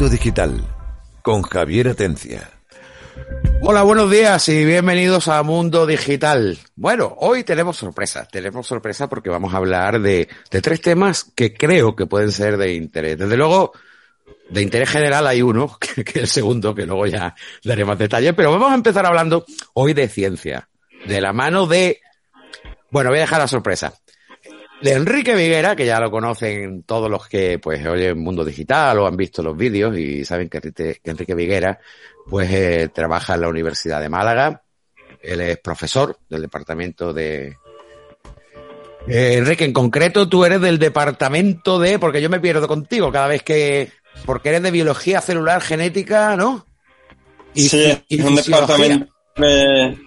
Mundo Digital con Javier Atencia. Hola, buenos días y bienvenidos a Mundo Digital. Bueno, hoy tenemos sorpresa, tenemos sorpresa porque vamos a hablar de, de, tres temas que creo que pueden ser de interés. Desde luego, de interés general hay uno, que, que es el segundo, que luego ya daré más detalles, pero vamos a empezar hablando hoy de ciencia, de la mano de, bueno, voy a dejar la sorpresa, de Enrique Viguera, que ya lo conocen todos los que pues oyen Mundo Digital o han visto los vídeos y saben que Enrique, que Enrique Viguera pues eh, trabaja en la Universidad de Málaga. Él es profesor del departamento de... Eh, Enrique, en concreto tú eres del departamento de... Porque yo me pierdo contigo cada vez que... Porque eres de biología celular genética, ¿no? Y, sí, y, y un departamento... De...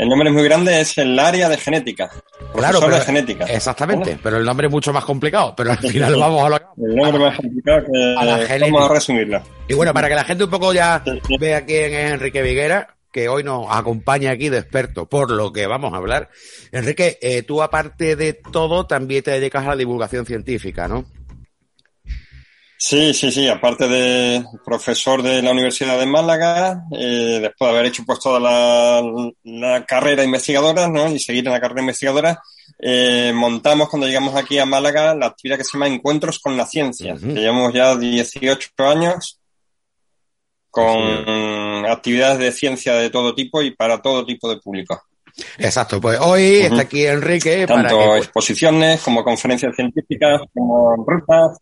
El nombre es muy grande, es el área de genética. Claro, pero, de genética. Exactamente, pero el nombre es mucho más complicado. Pero al final vamos a lo El nombre más complicado que a la vamos a resumirlo. Y bueno, para que la gente un poco ya vea quién es Enrique Viguera, que hoy nos acompaña aquí de experto por lo que vamos a hablar. Enrique, eh, tú aparte de todo también te dedicas a la divulgación científica, ¿no? Sí, sí, sí. Aparte de profesor de la Universidad de Málaga, eh, después de haber hecho pues toda la, la, carrera investigadora, ¿no? Y seguir en la carrera investigadora, eh, montamos cuando llegamos aquí a Málaga la actividad que se llama Encuentros con la Ciencia. Uh -huh. que llevamos ya 18 años con sí. actividades de ciencia de todo tipo y para todo tipo de público. Exacto, pues hoy uh -huh. está aquí Enrique. Tanto para que, pues... exposiciones como conferencias científicas, como rutas.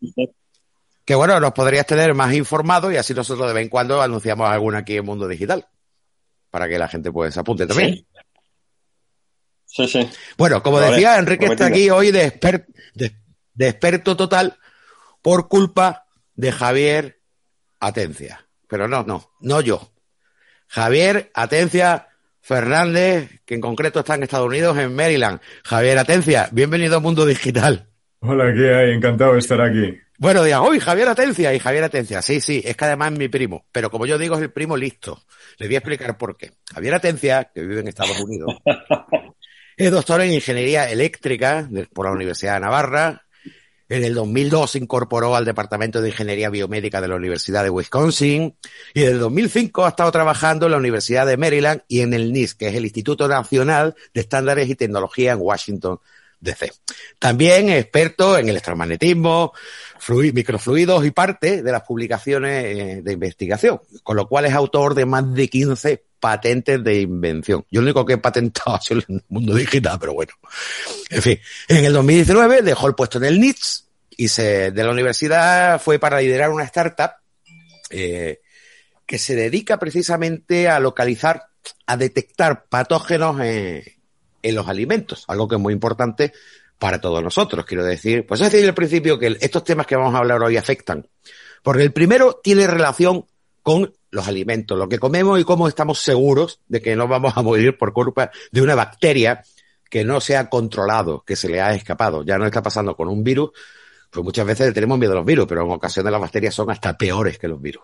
Que bueno, nos podrías tener más informado y así nosotros de vez en cuando anunciamos alguna aquí en Mundo Digital. Para que la gente pues se apunte también. Sí. Sí, sí. Bueno, como vale, decía, Enrique prometido. está aquí hoy de, exper de, de, experto total por culpa de Javier Atencia. Pero no, no, no yo. Javier Atencia Fernández, que en concreto está en Estados Unidos, en Maryland. Javier Atencia, bienvenido a Mundo Digital. Hola, ¿qué hay? Encantado de estar aquí. Bueno, digan, uy, Javier Atencia y Javier Atencia. Sí, sí, es que además es mi primo. Pero como yo digo, es el primo listo. Les voy a explicar por qué. Javier Atencia, que vive en Estados Unidos, es doctor en Ingeniería Eléctrica por la Universidad de Navarra. En el 2002 se incorporó al Departamento de Ingeniería Biomédica de la Universidad de Wisconsin. Y en el 2005 ha estado trabajando en la Universidad de Maryland y en el NIST, que es el Instituto Nacional de Estándares y Tecnología en Washington, DC. También experto en electromagnetismo, microfluidos y parte de las publicaciones eh, de investigación, con lo cual es autor de más de 15 patentes de invención. Yo lo único que he patentado ha sido el mundo digital, pero bueno. En fin, en el 2019 dejó el puesto en el NITS y de la universidad fue para liderar una startup eh, que se dedica precisamente a localizar, a detectar patógenos en, en los alimentos, algo que es muy importante para todos nosotros. Quiero decir, pues es decir al principio que estos temas que vamos a hablar hoy afectan. Porque el primero tiene relación con los alimentos, lo que comemos y cómo estamos seguros de que no vamos a morir por culpa de una bacteria que no se ha controlado, que se le ha escapado. Ya no está pasando con un virus, pues muchas veces tenemos miedo a los virus, pero en ocasiones las bacterias son hasta peores que los virus.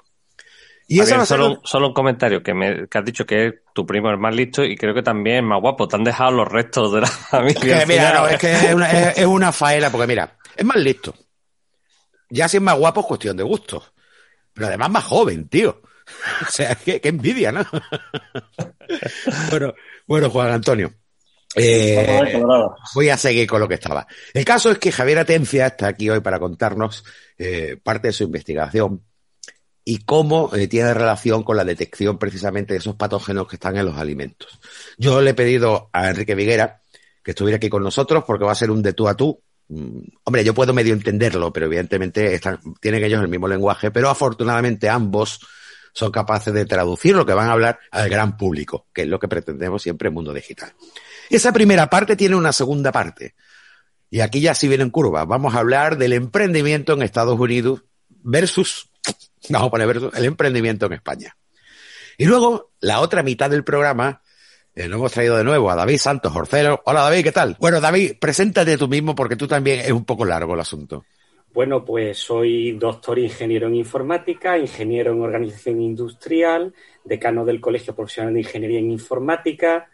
Y eso solo, solo, un comentario, que, me, que has dicho que tu primo es más listo y creo que también es más guapo. Te han dejado los restos de la familia. Es que, mira, no, es que es una, es, es una faena, porque mira, es más listo. Ya si es más guapo es cuestión de gusto. Pero además más joven, tío. O sea, qué, qué envidia, ¿no? bueno, bueno, Juan Antonio. Eh, voy a seguir con lo que estaba. El caso es que Javier Atencia está aquí hoy para contarnos eh, parte de su investigación y cómo eh, tiene relación con la detección precisamente de esos patógenos que están en los alimentos. Yo le he pedido a Enrique Viguera que estuviera aquí con nosotros porque va a ser un de tú a tú. Mm, hombre, yo puedo medio entenderlo, pero evidentemente tienen ellos el mismo lenguaje, pero afortunadamente ambos son capaces de traducir lo que van a hablar al gran público, que es lo que pretendemos siempre en Mundo Digital. Esa primera parte tiene una segunda parte. Y aquí ya sí viene en curva. Vamos a hablar del emprendimiento en Estados Unidos versus, vamos a poner el emprendimiento en España. Y luego, la otra mitad del programa, eh, lo hemos traído de nuevo a David Santos Orcero. Hola David, ¿qué tal? Bueno, David, preséntate tú mismo porque tú también es un poco largo el asunto. Bueno, pues soy doctor ingeniero en informática, ingeniero en organización industrial, decano del Colegio Profesional de Ingeniería en Informática,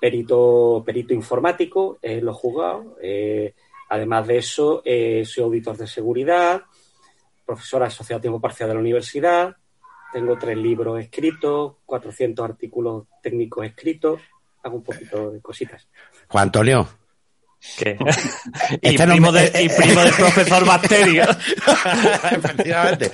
perito, perito informático, eh, lo he jugado. Eh, además de eso, soy auditor de seguridad, profesor asociado a tiempo parcial de la universidad, tengo tres libros escritos, 400 artículos técnicos escritos, hago un poquito de cositas. Juan Antonio. ¿Qué? y, este primo de, y, primo del profesor Bacterio. Efectivamente.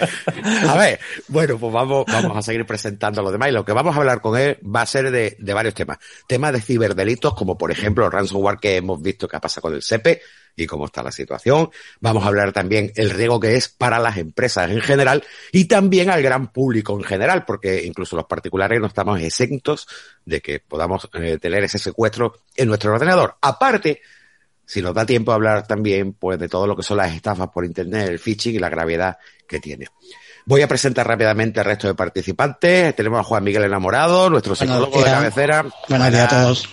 A ver, bueno, pues vamos, vamos a seguir presentando a los demás. Y lo que vamos a hablar con él va a ser de, de varios temas. Temas de ciberdelitos, como por ejemplo el ransomware que hemos visto que ha pasado con el SEPE y cómo está la situación. Vamos a hablar también el riesgo que es para las empresas en general y también al gran público en general, porque incluso los particulares no estamos exentos de que podamos eh, tener ese secuestro en nuestro ordenador. Aparte, si nos da tiempo a hablar también pues de todo lo que son las estafas por internet, el phishing y la gravedad que tiene. Voy a presentar rápidamente al resto de participantes. Tenemos a Juan Miguel Enamorado, nuestro psicólogo de cabecera. Buenos días a todos.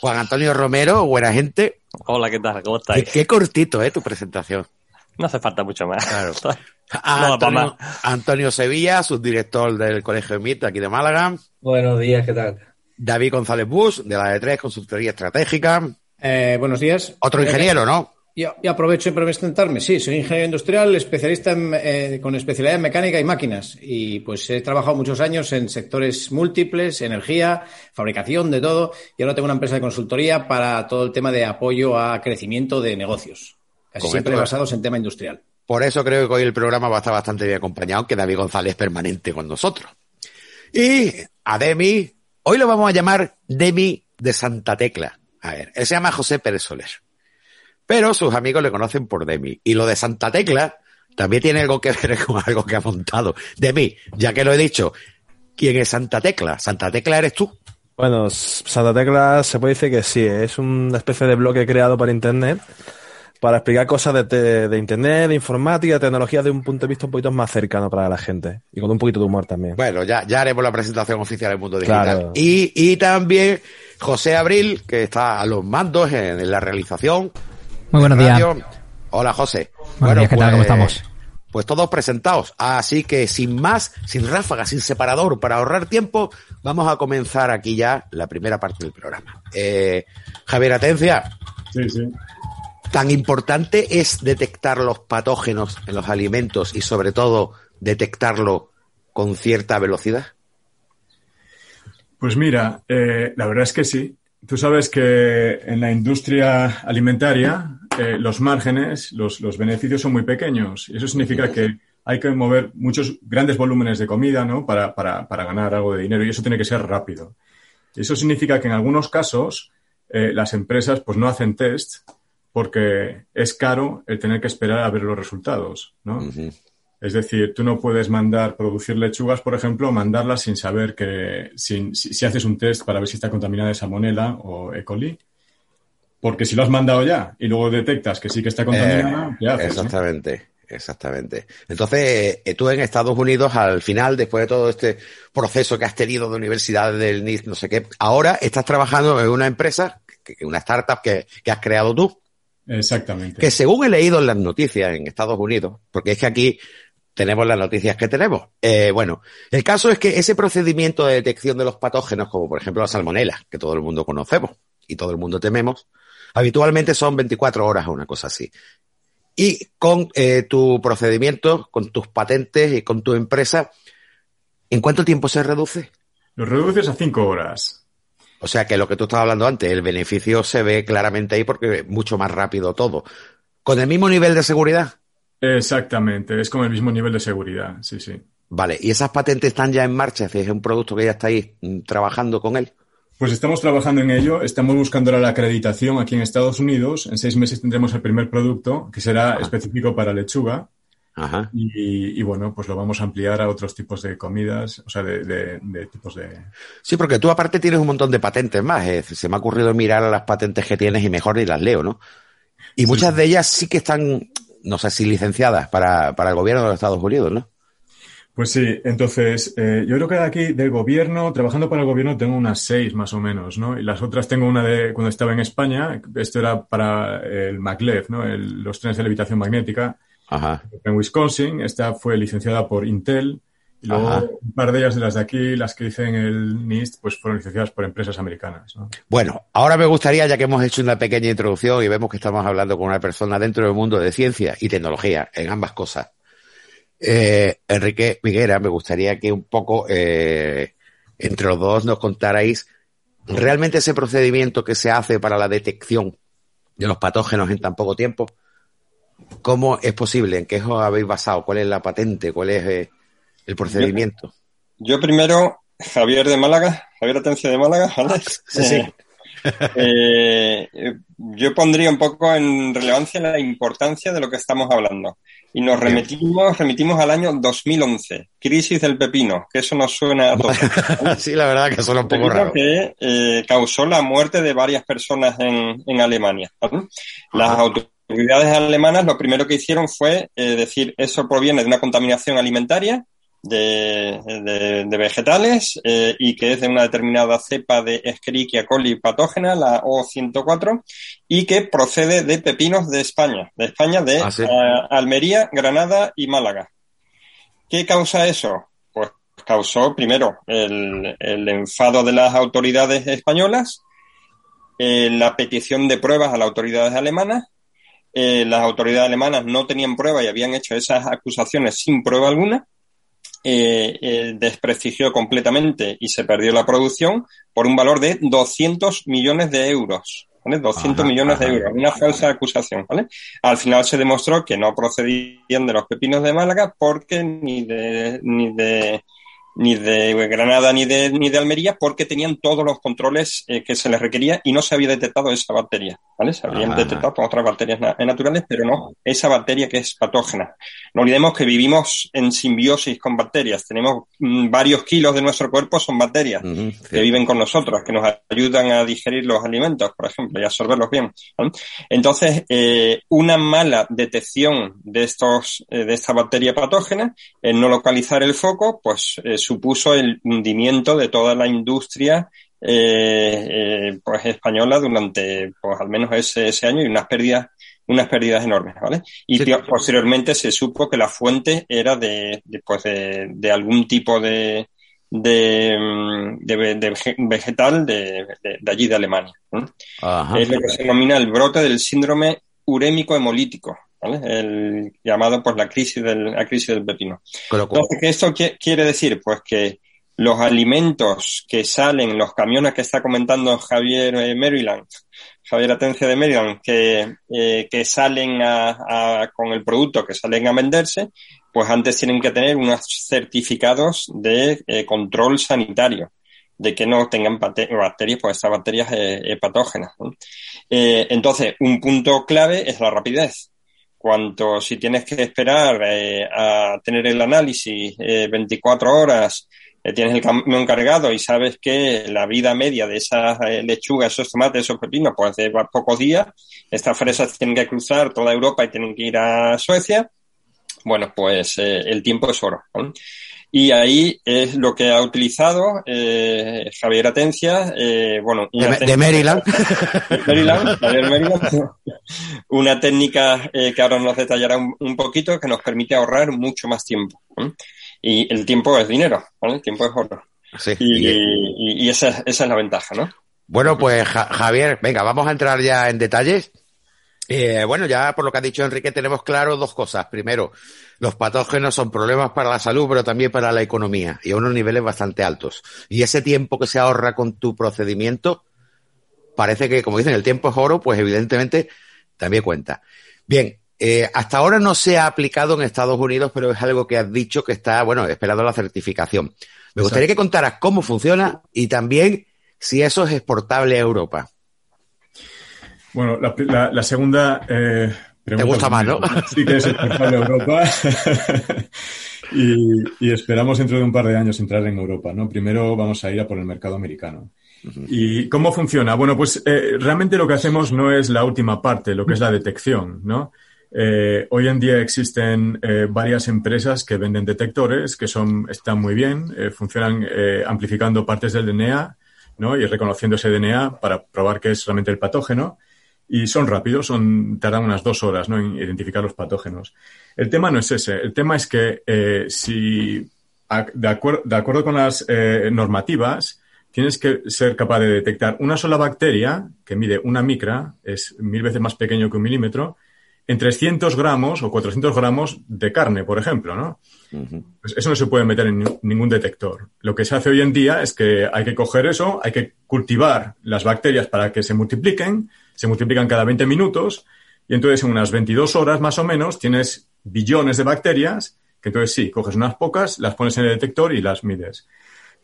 Juan Antonio Romero, buena gente. Hola, ¿qué tal? ¿Cómo estáis? Qué, qué cortito, ¿eh? Tu presentación. No hace falta mucho más. Claro. A Antonio, Antonio, Sevilla, subdirector del Colegio de MIT aquí de Málaga. Buenos días, ¿qué tal? David González Bush, de la D3, Consultoría Estratégica. Eh, buenos días. Otro ingeniero, ¿no? Yo, yo aprovecho para presentarme. Sí, soy ingeniero industrial, especialista en, eh, con especialidad en mecánica y máquinas. Y pues he trabajado muchos años en sectores múltiples, energía, fabricación, de todo. Y ahora tengo una empresa de consultoría para todo el tema de apoyo a crecimiento de negocios. Casi Correcto. siempre basados en tema industrial. Por eso creo que hoy el programa va a estar bastante bien acompañado, que David González es permanente con nosotros. Y a Demi, hoy lo vamos a llamar Demi de Santa Tecla. A ver, él se llama José Pérez Soler. Pero sus amigos le conocen por Demi. Y lo de Santa Tecla también tiene algo que ver con algo que ha montado. Demi, ya que lo he dicho, ¿quién es Santa Tecla? ¿Santa Tecla eres tú? Bueno, Santa Tecla se puede decir que sí, es una especie de bloque creado para Internet para explicar cosas de, de, de, Internet, de informática, de tecnología de un punto de vista un poquito más cercano para la gente y con un poquito de humor también. Bueno, ya, ya haremos la presentación oficial del mundo digital. Claro. Y, y también José Abril, que está a los mandos en, en la realización. Muy buenos días. Hola, José. Buenos bueno, días, ¿qué pues, tal? ¿Cómo estamos? Pues todos presentados. Así que sin más, sin ráfaga, sin separador, para ahorrar tiempo, vamos a comenzar aquí ya la primera parte del programa. Eh, Javier Atencia. Sí, sí. Tan importante es detectar los patógenos en los alimentos y sobre todo detectarlo con cierta velocidad. Pues mira, eh, la verdad es que sí. Tú sabes que en la industria alimentaria eh, los márgenes, los, los, beneficios son muy pequeños. Y eso significa que hay que mover muchos grandes volúmenes de comida ¿no? para, para, para ganar algo de dinero y eso tiene que ser rápido. Y eso significa que en algunos casos eh, las empresas pues, no hacen test porque es caro el tener que esperar a ver los resultados. ¿no? Uh -huh. Es decir, tú no puedes mandar producir lechugas, por ejemplo, mandarlas sin saber que, sin, si, si, haces un test para ver si está contaminada de salmonela o E. coli. Porque si lo has mandado ya y luego detectas que sí que está contaminada, eh, ¿qué haces? Exactamente. Exactamente. Entonces, eh, tú en Estados Unidos, al final, después de todo este proceso que has tenido de universidad del NIST, no sé qué, ahora estás trabajando en una empresa, una startup que, que has creado tú. Exactamente. Que según he leído en las noticias en Estados Unidos, porque es que aquí tenemos las noticias que tenemos. Eh, bueno, el caso es que ese procedimiento de detección de los patógenos, como por ejemplo la salmonela, que todo el mundo conocemos y todo el mundo tememos, habitualmente son 24 horas o una cosa así. Y con eh, tu procedimiento, con tus patentes y con tu empresa, ¿en cuánto tiempo se reduce? Lo reduces a 5 horas. O sea que lo que tú estabas hablando antes, el beneficio se ve claramente ahí porque es mucho más rápido todo. ¿Con el mismo nivel de seguridad? Exactamente, es con el mismo nivel de seguridad, sí, sí. Vale, ¿y esas patentes están ya en marcha? ¿Es un producto que ya estáis mm, trabajando con él? Pues estamos trabajando en ello, estamos buscando la acreditación aquí en Estados Unidos. En seis meses tendremos el primer producto, que será ah. específico para lechuga. Ajá. Y, bueno, pues lo vamos a ampliar a otros tipos de comidas, o sea, de, tipos de... Sí, porque tú aparte tienes un montón de patentes más. se me ha ocurrido mirar las patentes que tienes y mejor y las leo, ¿no? Y muchas de ellas sí que están, no sé si licenciadas para, para el gobierno de los Estados Unidos, ¿no? Pues sí, entonces eh, yo creo que aquí del gobierno, trabajando para el gobierno, tengo unas seis más o menos, ¿no? Y las otras tengo una de cuando estaba en España, esto era para el maglev, ¿no? los trenes de levitación magnética. Ajá. En Wisconsin, esta fue licenciada por Intel. Y luego un par de ellas de las de aquí, las que hice en el NIST, pues fueron licenciadas por empresas americanas. ¿no? Bueno, ahora me gustaría, ya que hemos hecho una pequeña introducción y vemos que estamos hablando con una persona dentro del mundo de ciencia y tecnología, en ambas cosas, eh, Enrique Miguera, me gustaría que un poco eh, entre los dos nos contarais realmente ese procedimiento que se hace para la detección de los patógenos en tan poco tiempo. ¿Cómo es posible? ¿En qué os habéis basado? ¿Cuál es la patente? ¿Cuál es eh, el procedimiento? Yo, primero, Javier de Málaga, Javier Atencia de Málaga, Sí, sí. Eh, yo pondría un poco en relevancia la importancia de lo que estamos hablando. Y nos remitimos, remitimos al año 2011, crisis del pepino, que eso nos suena a todos. sí, la verdad que suena un poco raro. Que eh, causó la muerte de varias personas en, en Alemania. Las autoridades alemanas lo primero que hicieron fue eh, decir, eso proviene de una contaminación alimentaria de, de, vegetales eh, y que es de una determinada cepa de Escherichia coli patógena, la O104, y que procede de pepinos de España, de España de ah, Almería, Granada y Málaga. ¿Qué causa eso? Pues causó primero el, el enfado de las autoridades españolas, eh, la petición de pruebas a las autoridades alemanas, eh, las autoridades alemanas no tenían prueba y habían hecho esas acusaciones sin prueba alguna, eh, eh, desprestigió completamente y se perdió la producción por un valor de 200 millones de euros. ¿vale? 200 millones de euros, una falsa acusación. ¿vale? Al final se demostró que no procedían de los pepinos de Málaga porque ni de, ni de ni de Granada ni de, ni de Almería porque tenían todos los controles eh, que se les requería y no se había detectado esa bacteria, ¿vale? Se habían detectado otras bacterias naturales, pero no esa bacteria que es patógena. No olvidemos que vivimos en simbiosis con bacterias. Tenemos mm, varios kilos de nuestro cuerpo son bacterias que viven con nosotros, que nos ayudan a digerir los alimentos, por ejemplo, y absorberlos bien. Entonces, eh, una mala detección de estos, eh, de esta bacteria patógena, el no localizar el foco, pues supuso el hundimiento de toda la industria eh, eh, pues española durante pues al menos ese, ese año y unas pérdidas unas pérdidas enormes, ¿vale? Y posteriormente se supo que la fuente era de, de, pues de, algún tipo de, de, mm, vegetal de, allí de Alemania. Es lo que se denomina el brote del síndrome urémico hemolítico, el llamado pues la crisis del, la crisis del pepino. Entonces, ¿qué esto quiere decir? Pues que los alimentos que salen, los camiones que está comentando Javier eh, Maryland, Javier Atencia de Maryland, que, eh, que salen a, con el producto, que salen a venderse, pues antes tienen que tener unos certificados de eh, control sanitario de que no tengan bacterias, pues estas bacterias patógenas. entonces, un punto clave es la rapidez cuanto si tienes que esperar eh, a tener el análisis 24 eh, horas, eh, tienes el camión cargado y sabes que la vida media de esas lechugas, esos tomates, esos pepinos, pues de pocos días, estas fresas tienen que cruzar toda Europa y tienen que ir a Suecia, bueno, pues el tiempo es oro. Y ahí es lo que ha utilizado eh, Javier Atencia, eh, bueno, de, Maryland. una técnica eh, que ahora nos detallará un, poquito que nos permite ahorrar mucho más tiempo. Y el tiempo es dinero, ¿vale? El tiempo es oro. y, esa, esa, es la ventaja, ¿no? Bueno, pues Javier, venga, vamos a entrar ya en detalles. Eh, bueno, ya por lo que ha dicho Enrique tenemos claro dos cosas. Primero, los patógenos son problemas para la salud, pero también para la economía y a unos niveles bastante altos. Y ese tiempo que se ahorra con tu procedimiento, parece que, como dicen, el tiempo es oro, pues evidentemente también cuenta. Bien, eh, hasta ahora no se ha aplicado en Estados Unidos, pero es algo que has dicho que está, bueno, esperando la certificación. Me gustaría que contaras cómo funciona y también si eso es exportable a Europa. Bueno, la, segunda, eh, Te gusta más, ¿no? Sí que es exportable a Europa. y, y, esperamos dentro de un par de años entrar en Europa, ¿no? Primero vamos a ir a por el mercado americano. ¿Y cómo funciona? Bueno, pues eh, realmente lo que hacemos no es la última parte, lo que es la detección, ¿no? Eh, hoy en día existen eh, varias empresas que venden detectores que son, están muy bien, eh, funcionan amplificando partes del DNA ¿no? y reconociendo ese DNA para probar que es realmente el patógeno. Y son rápidos, son, tardan unas dos horas ¿no? en identificar los patógenos. El tema no es ese. El tema es que eh, si, a, de, acuer de, acuerdo con las eh, normativas, tienes que ser capaz de detectar una sola bacteria que mide una micra, es mil veces más pequeño que un milímetro, en 300 gramos o 400 gramos de carne, por ejemplo, ¿no? Uh -huh. pues eso no se puede meter en ningún detector. Lo que se hace hoy en día es que hay que coger eso, hay que cultivar las bacterias para que se multipliquen, se multiplican cada 20 minutos, y entonces en unas 22 horas más o menos tienes billones de bacterias, que entonces sí, coges unas pocas, las pones en el detector y las mides.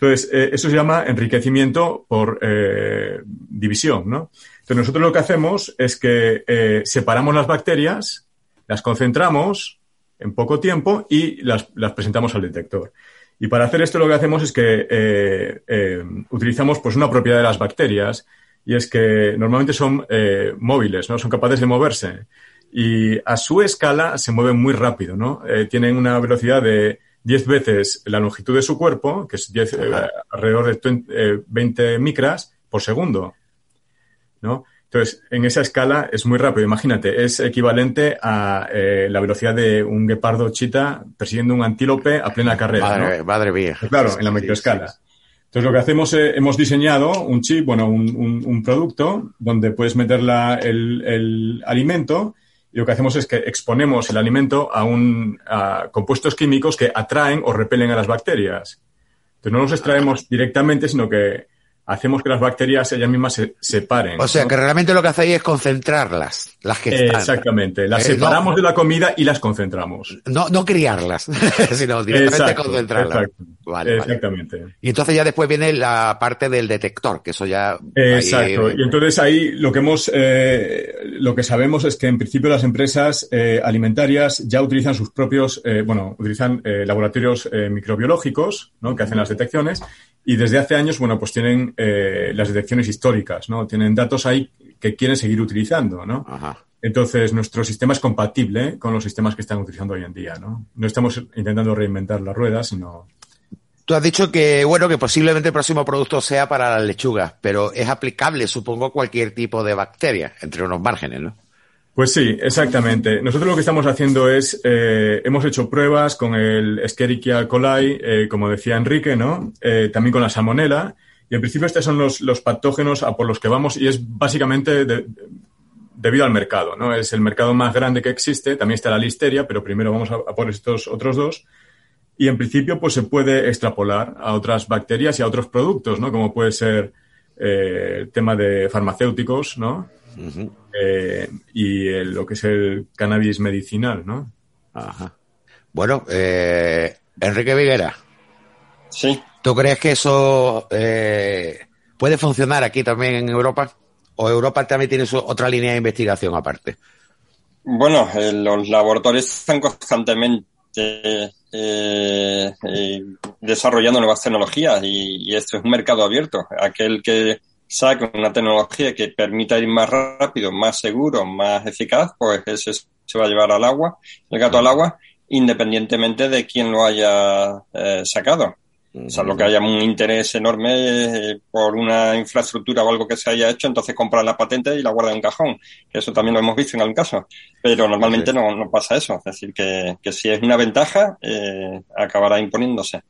Entonces, eh, eso se llama enriquecimiento por eh, división, ¿no? Entonces, nosotros lo que hacemos es que eh, separamos las bacterias, las concentramos en poco tiempo y las, las, presentamos al detector. Y para hacer esto lo que hacemos es que utilizamos pues, una propiedad de las bacterias y es que normalmente son eh, móviles, ¿no? Son capaces de moverse y a su escala se mueven muy rápido, ¿no? tienen una velocidad de 10 veces la longitud de su cuerpo, que es 10, eh, alrededor de 20, eh, 20 micras por segundo. ¿no? Entonces, en esa escala es muy rápido. Imagínate, es equivalente a eh, la velocidad de un guepardo chita persiguiendo un antílope a plena carrera. Madre, ¿no? madre mía. Claro, en la microescala. Sí, sí. Entonces, lo que hacemos, eh, hemos diseñado un chip, bueno, un, un, un producto donde puedes meter la, el, el, alimento y lo que hacemos es que exponemos el alimento a, un, a compuestos químicos que atraen o repelen a las bacterias. Entonces, no los extraemos directamente, sino que hacemos que las bacterias ellas mismas se separen. O sea, ¿no? que realmente lo que hacéis es concentrarlas, las que están. Exactamente, las eh, separamos no, de la comida y las concentramos. No, no criarlas, sino directamente exacto, concentrarlas. Exacto, vale, exactamente. Vale. Y entonces ya después viene la parte del detector, que eso ya... Exacto, ahí... y entonces ahí lo que hemos, eh, lo que sabemos es que en principio las empresas eh, alimentarias ya utilizan sus propios, eh, bueno, utilizan eh, laboratorios microbiológicos, ¿no? Que hacen las detecciones y desde hace años, bueno, pues tienen eh, las detecciones históricas, ¿no? Tienen datos ahí que quieren seguir utilizando, ¿no? Ajá. Entonces, nuestro sistema es compatible con los sistemas que están utilizando hoy en día, ¿no? No estamos intentando reinventar la rueda, sino... Tú has dicho que, bueno, que posiblemente el próximo producto sea para las lechugas, pero es aplicable, supongo, a cualquier tipo de bacteria, entre unos márgenes, ¿no? Pues sí, exactamente. Nosotros lo que estamos haciendo es, eh, hemos hecho pruebas con el Escherichia coli, eh, como decía Enrique, ¿no? Eh, también con la salmonela. Y en principio estos son los, los patógenos a por los que vamos y es básicamente de, debido al mercado, ¿no? Es el mercado más grande que existe. También está la listeria, pero primero vamos a, a por estos otros dos. Y en principio, pues se puede extrapolar a otras bacterias y a otros productos, ¿no? Como puede ser eh, el tema de farmacéuticos, ¿no? Uh -huh. eh, y el, lo que es el cannabis medicinal, ¿no? Ajá. Bueno, eh, Enrique Viguera. Sí. ¿Tú crees que eso eh, puede funcionar aquí también en Europa? ¿O Europa también tiene su, otra línea de investigación aparte? Bueno, eh, los laboratorios están constantemente eh, eh, desarrollando nuevas tecnologías y, esto es un mercado abierto. Aquel que saque una tecnología que permita ir más rápido, más seguro, más eficaz, pues ese se va a llevar al agua, el gato al agua, independientemente de quién lo haya eh, sacado. O sea, lo que haya un interés enorme eh, por una infraestructura o algo que se haya hecho, entonces compran la patente y la guardan en un cajón. Eso también lo hemos visto en algún caso. Pero normalmente sí. no, no, pasa eso. Es decir, que, que si es una ventaja, eh, acabará imponiéndose.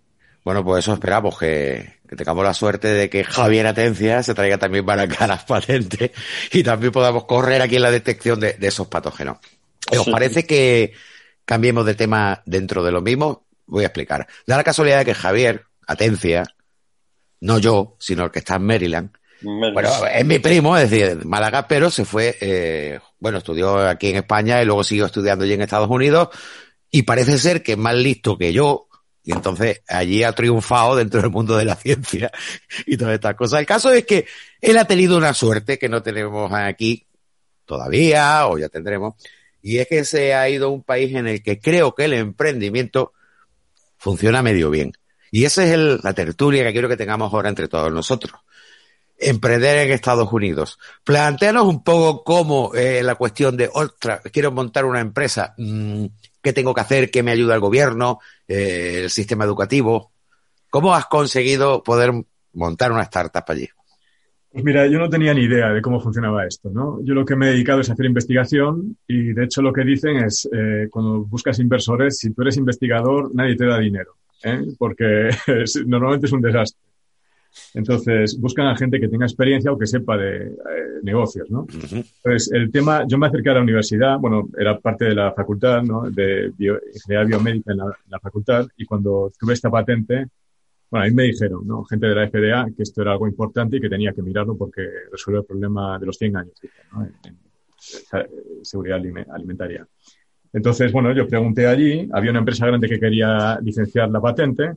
Bueno, pues eso esperamos, que, que, tengamos la suerte de que Javier Atencia se traiga también para acá las patentes y también podamos correr aquí en la detección de, de esos patógenos. ¿Os sí. parece que cambiemos de tema dentro de lo mismo? Voy a explicar. Da la casualidad de que Javier Atencia, no yo, sino el que está en Maryland, Menos. Bueno, es mi primo, es decir, Málaga, pero se fue, eh, bueno, estudió aquí en España y luego siguió estudiando allí en Estados Unidos y parece ser que es más listo que yo y entonces allí ha triunfado dentro del mundo de la ciencia y todas estas cosas. El caso es que él ha tenido una suerte que no tenemos aquí todavía o ya tendremos Y es que se ha ido a un país en el que creo que el emprendimiento funciona medio bien. Y esa es el, la tertulia que quiero que tengamos ahora entre todos nosotros. Emprender en Estados Unidos. Planteanos un poco cómo eh, la cuestión de, otra, quiero montar una empresa, mmm, ¿qué tengo que hacer? ¿Qué me ayuda el gobierno? Eh, ¿El sistema educativo? ¿Cómo has conseguido poder montar una startup allí? Pues mira, yo no tenía ni idea de cómo funcionaba esto, ¿no? Yo lo que me he dedicado es a hacer investigación y de hecho lo que dicen es, eh, cuando buscas inversores, si tú eres investigador, nadie te da dinero, ¿eh? porque es, normalmente es un desastre. Entonces, buscan a gente que tenga experiencia o que sepa de eh, negocios, ¿no? Entonces, el tema, yo me acerqué a la universidad, bueno, era parte de la facultad, ¿no? De bio, ingeniería biomédica en la, en la facultad y cuando tuve esta patente, bueno, a mí me dijeron, ¿no? Gente de la FDA, que esto era algo importante y que tenía que mirarlo porque resuelve el problema de los 100 años, ¿no? En, en, en seguridad alimentaria. Entonces, bueno, yo pregunté allí, había una empresa grande que quería licenciar la patente,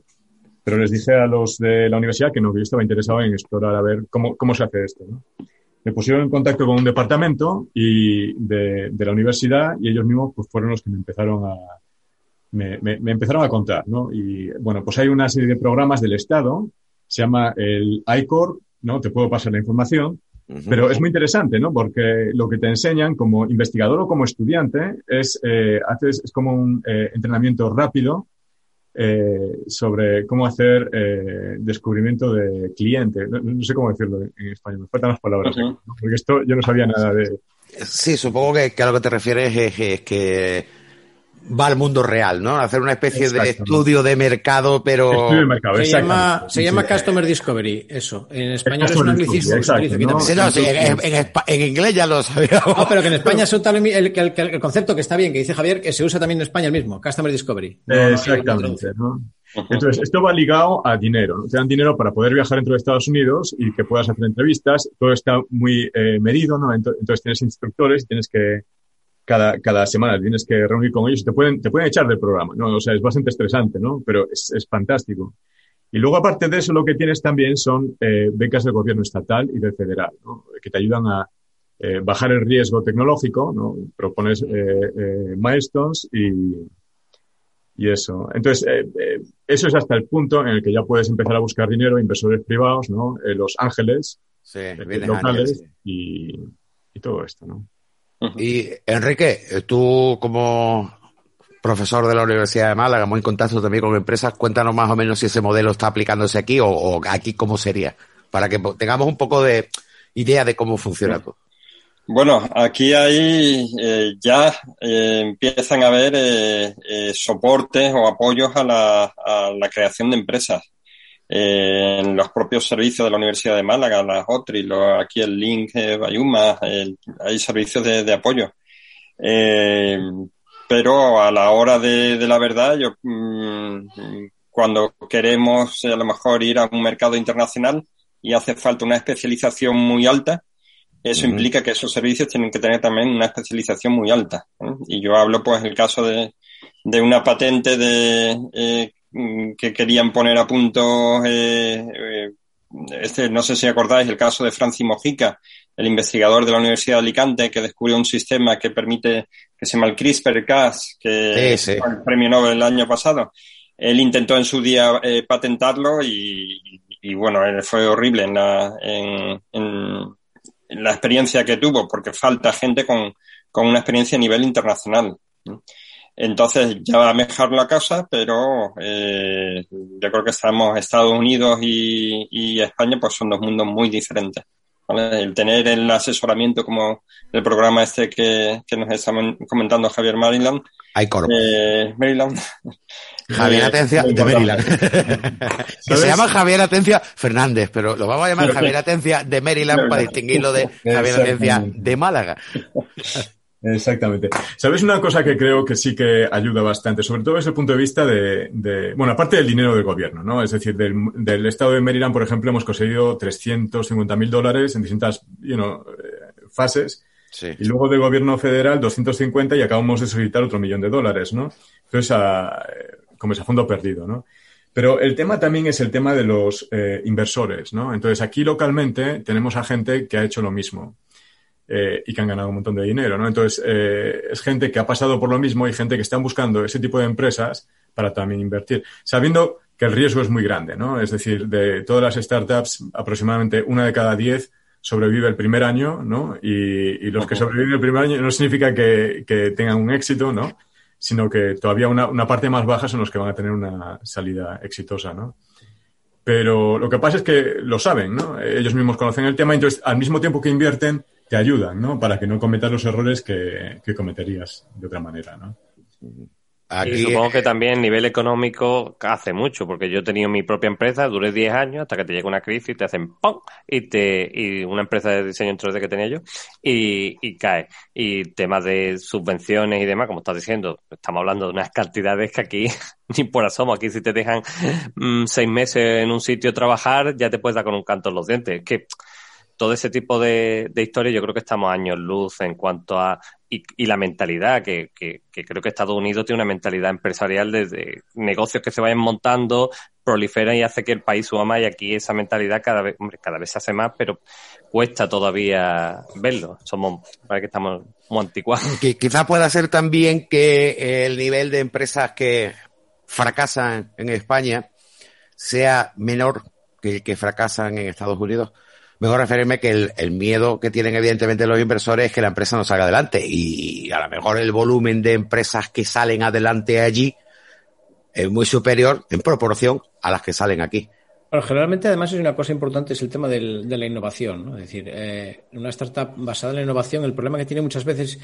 pero les dije a los de la universidad que no, que yo estaba interesado en explorar a ver cómo, cómo se hace esto, ¿no? Me pusieron en contacto con un departamento y de, de la universidad y ellos mismos pues, fueron los que me empezaron a, me, empezaron a contar, ¿no? Y bueno, pues hay una serie de programas del Estado, se llama el ICOR, ¿no? Te puedo pasar la información, uh -huh. pero es muy interesante, ¿no? Porque lo que te enseñan como investigador o como estudiante es, eh, haces, es como un eh, entrenamiento rápido eh, sobre cómo hacer eh, descubrimiento de cliente. No, no, sé cómo decirlo en español, me faltan las palabras, uh -huh. ¿no? porque esto yo no sabía nada de... Sí, supongo que, que a lo que te refieres es, es que va al mundo real, ¿no? Hacer una especie de estudio de mercado, pero... Estudio de mercado, se llama, se llama sí. Customer Discovery, eso. En español es un anglicismo. Exacto, ¿no? sí, no, sí, en, en, en, inglés ya lo sabía. No, pero que en España es el, el, el, el, concepto que está bien, que dice Javier, que se usa también en España el mismo, Customer Discovery. No, Exactamente, ¿no? Entonces, esto va ligado a dinero. ¿no? Te dan dinero para poder viajar dentro de Estados Unidos y que puedas hacer entrevistas. Todo está muy eh, medido, ¿no? Entonces, tienes instructores y tienes que cada, cada semana tienes que reunir con ellos y te pueden, te pueden echar del programa, ¿no? O sea, es bastante estresante, ¿no? Pero es, es fantástico. Y luego, aparte de eso, lo que tienes también son eh, becas del gobierno estatal y del federal, ¿no? Que te ayudan a eh, bajar el riesgo tecnológico, ¿no? Propones eh, eh milestones y, y eso. Entonces, eh, eh, eso es hasta el punto en el que ya puedes empezar a buscar dinero, inversores privados, ¿no? Los Ángeles, sí, locales sí. y, y todo esto, ¿no? Y Enrique, tú como profesor de la Universidad de Málaga, muy en contacto también con empresas, cuéntanos más o menos si ese modelo está aplicándose aquí o, o aquí cómo sería, para que tengamos un poco de idea de cómo funciona todo. Bueno, aquí hay eh, ya eh, empiezan a haber eh, eh, soportes o apoyos a la, a la creación de empresas eh, en los propios servicios de la Universidad de Málaga, las OTRI, lo, aquí el Link eh, Bayuma, hay servicios de, de apoyo. Eh, pero a la hora de, de la verdad, yo mmm, cuando queremos a lo mejor ir a un mercado internacional y hace falta una especialización muy alta, eso uh -huh. implica que esos servicios tienen que tener también una especialización muy alta. ¿eh? Y yo hablo, pues, el caso de, de una patente de eh, Mm, que querían poner a punto, eh, eh, este, no sé si acordáis el caso de Francis Mojica, el investigador de la Universidad de Alicante que descubrió un sistema que permite, que se llama el CRISPR-Cas, que fue el premio Nobel el año pasado. Él intentó en su día eh, patentarlo y, y, bueno, fue horrible en la, en, en, en la experiencia que tuvo, porque falta gente con, con una experiencia a nivel internacional. ¿no? Entonces ya va a mejorar la casa, pero eh, yo creo que estamos Estados Unidos y, y, España, pues son dos mundos muy diferentes. ¿vale? El tener el asesoramiento como el programa este que, que nos está comentando Javier Maryland. Eh, Maryland. Javier Atencia de Maryland. que se llama Javier Atencia Fernández, pero lo vamos a llamar Javier Atencia de Maryland para distinguirlo de Javier Atencia de Málaga. Exactamente. ¿Sabes una cosa que creo que sí que ayuda bastante? Sobre todo desde el punto de vista de, de bueno, aparte del dinero del gobierno, ¿no? Es decir, del, del estado de Maryland, por ejemplo, hemos conseguido 350 mil dólares en distintas, you know, fases. Sí. Y luego del gobierno federal, 250 y acabamos de solicitar otro millón de dólares, ¿no? Entonces, a, como ese fondo perdido, ¿no? Pero el tema también es el tema de los eh, inversores, ¿no? Entonces, aquí localmente tenemos a gente que ha hecho lo mismo. Eh, y que han ganado un montón de dinero, ¿no? Entonces, eh, es gente que ha pasado por lo mismo y gente que están buscando ese tipo de empresas para también invertir, sabiendo que el riesgo es muy grande, ¿no? Es decir, de todas las startups, aproximadamente una de cada diez sobrevive el primer año, ¿no? Y, los que sobreviven el primer año no significa que, tengan un éxito, ¿no? Sino que todavía una, una, parte más baja son los que van a tener una salida exitosa, ¿no? Pero lo que pasa es que lo saben, ¿no? Ellos mismos conocen el tema, entonces al mismo tiempo que invierten, te ayudan, ¿no? Para que no cometas los errores que, que cometerías de otra manera, ¿no? Y supongo que también nivel económico hace mucho, porque yo he tenido mi propia empresa, duré 10 años hasta que te llega una crisis y te hacen ¡pum! y te y una empresa de diseño en 3D que tenía yo y, y cae. Y temas de subvenciones y demás, como estás diciendo, estamos hablando de unas cantidades que aquí ni por asomo, aquí si te dejan mm, seis meses en un sitio trabajar, ya te puedes dar con un canto en los dientes. que todo ese tipo de, de historias yo creo que estamos años luz en cuanto a y, la mentalidad, que, creo que Estados Unidos tiene una mentalidad empresarial desde negocios que se vayan montando, proliferan y hace que el país suba más y aquí esa mentalidad cada vez, hombre, cada vez se hace más, pero cuesta todavía verlo. Somos, parece que estamos muy anticuados. quizás pueda ser también que el nivel de empresas que fracasan en España sea menor que el que fracasan en Estados Unidos mejor referirme que el, miedo que tienen evidentemente los inversores es que la empresa no salga adelante y a lo mejor el volumen de empresas que salen adelante allí es muy superior en proporción a las que salen aquí. Bueno, generalmente además es una cosa importante es el tema de la innovación, ¿no? Es decir, eh, una startup basada en la innovación, el problema que tiene muchas veces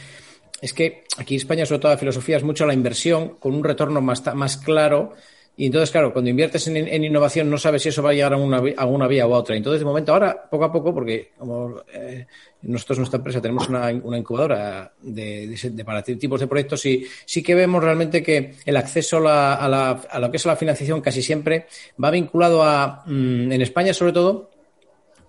es que aquí en España, sobre todo la filosofía, es mucho la inversión con un retorno más claro y entonces, claro, cuando inviertes en, innovación no sabes si eso va a llegar a una, a vía u otra. Entonces, de momento, ahora, poco a poco, porque como eh, nosotros, nuestra empresa, tenemos una, incubadora de, para tipos de proyectos y sí que vemos realmente que el acceso a, la, a, lo que es la financiación casi siempre va vinculado a, mm, en España sobre todo,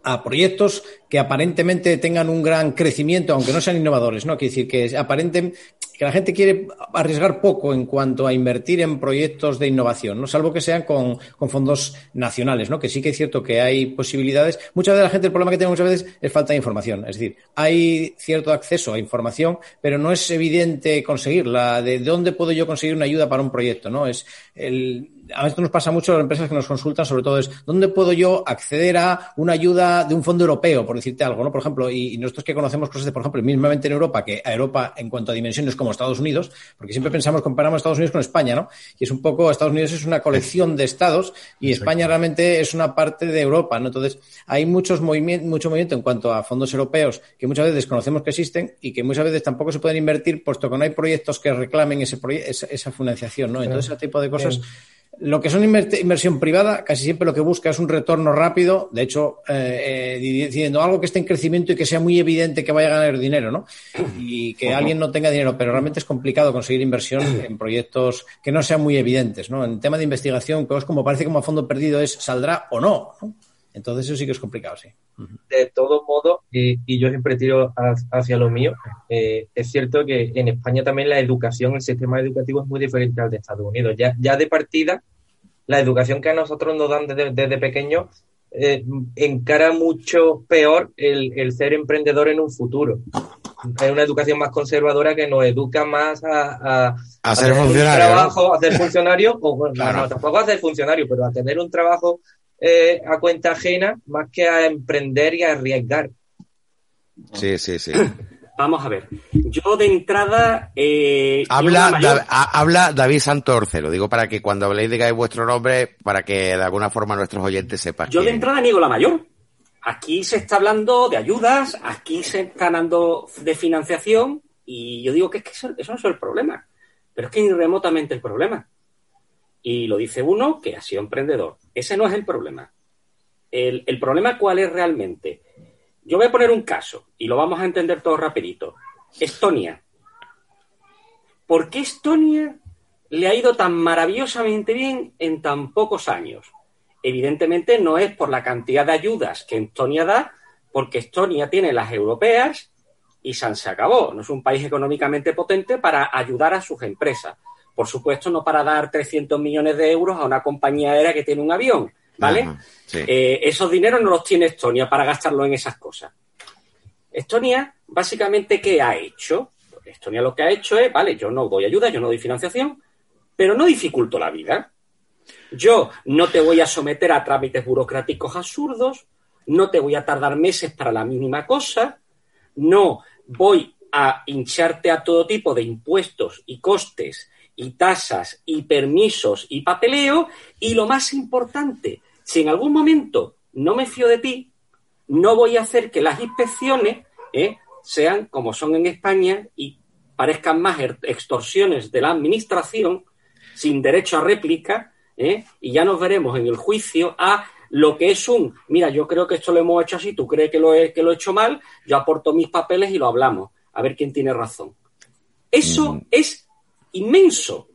a proyectos que aparentemente tengan un gran crecimiento, aunque no sean innovadores, ¿no? Quiere decir que aparenten que la gente quiere arriesgar poco en cuanto a invertir en proyectos de innovación, ¿no? Salvo que sean con, fondos nacionales, ¿no? Que sí que es cierto que hay posibilidades. Mucha de la gente, el problema que tiene muchas veces es falta de información. Es decir, hay cierto acceso a información, pero no es evidente conseguirla. ¿De dónde puedo yo conseguir una ayuda para un proyecto, no? Es el, a esto nos pasa mucho a las empresas que nos consultan, sobre todo es dónde puedo yo acceder a una ayuda de un fondo europeo, por decirte algo, ¿no? Por ejemplo, y, nosotros que conocemos cosas de, por ejemplo, mismamente en Europa, que a Europa en cuanto a dimensiones como Estados Unidos, porque siempre pensamos, comparamos Estados Unidos con España, ¿no? Y es un poco, Estados Unidos es una colección de estados y España realmente es una parte de Europa, ¿no? Entonces, hay muchos movimientos, mucho movimiento en cuanto a fondos europeos que muchas veces conocemos que existen y que muchas veces tampoco se pueden invertir puesto que no hay proyectos que reclamen ese esa, esa financiación, ¿no? Entonces, ese tipo de cosas lo que son inversión privada, casi siempre lo que busca es un retorno rápido, de hecho, eh, eh, diciendo algo que esté en crecimiento y que sea muy evidente que vaya a ganar dinero, ¿no? Y que alguien no tenga dinero, pero realmente es complicado conseguir inversión en proyectos que no sean muy evidentes, ¿no? En tema de investigación, es como parece como a fondo perdido es saldrá o no, ¿no? Entonces eso sí que es complicado, sí. De todos modos, y yo siempre tiro hacia lo mío, eh, es cierto que en España también la educación, el sistema educativo es muy diferente al de Estados Unidos. Ya, ya de partida, la educación que a nosotros nos dan desde, desde pequeños eh, encara mucho peor el, ser emprendedor en un futuro. Hay una educación más conservadora que nos educa más a, a, ser funcionario. Trabajo, a ser funcionario, o bueno, no, tampoco a ser funcionario, pero a tener un trabajo eh, a cuenta ajena más que a emprender y a arriesgar. Sí, sí, sí. Vamos a ver. Yo de entrada. Eh, habla, habla David Santorce, lo digo para que cuando habléis digáis vuestro nombre, para que de alguna forma nuestros oyentes sepan. Yo de entrada niego la mayor. Aquí se está hablando de ayudas, aquí se está hablando de financiación, y yo digo que, es que eso, eso no es el problema. Pero es que ni remotamente el problema. Y lo dice uno que ha sido emprendedor. Ese no es el problema. El, problema cuál es realmente. Yo voy a poner un caso y lo vamos a entender todo rapidito. Estonia. ¿Por qué Estonia le ha ido tan maravillosamente bien en tan pocos años? Evidentemente no es por la cantidad de ayudas que Estonia da, porque Estonia tiene las europeas y se acabó. No es un país económicamente potente para ayudar a sus empresas. Por supuesto, no para dar 300 millones de euros a una compañía aérea que tiene un avión, ¿vale? Eh, esos dineros no los tiene Estonia para gastarlo en esas cosas. Estonia, básicamente, ¿qué ha hecho? Estonia lo que ha hecho es, vale, yo no doy ayuda, yo no doy financiación, pero no dificulto la vida. Yo no te voy a someter a trámites burocráticos absurdos, no te voy a tardar meses para la mínima cosa, no voy a hincharte a todo tipo de impuestos y costes y tasas y permisos y papeleo y lo más importante, si en algún momento no me fío de ti, no voy a hacer que las inspecciones ¿eh? sean como son en España y parezcan más er-, extorsiones de la administración sin derecho a réplica ¿eh? y ya nos veremos en el juicio a lo que es un, mira, yo creo que esto lo hemos hecho así, tú crees que lo he, que lo he hecho mal, yo aporto mis papeles y lo hablamos, a ver quién tiene razón. Eso mm. es inmenso,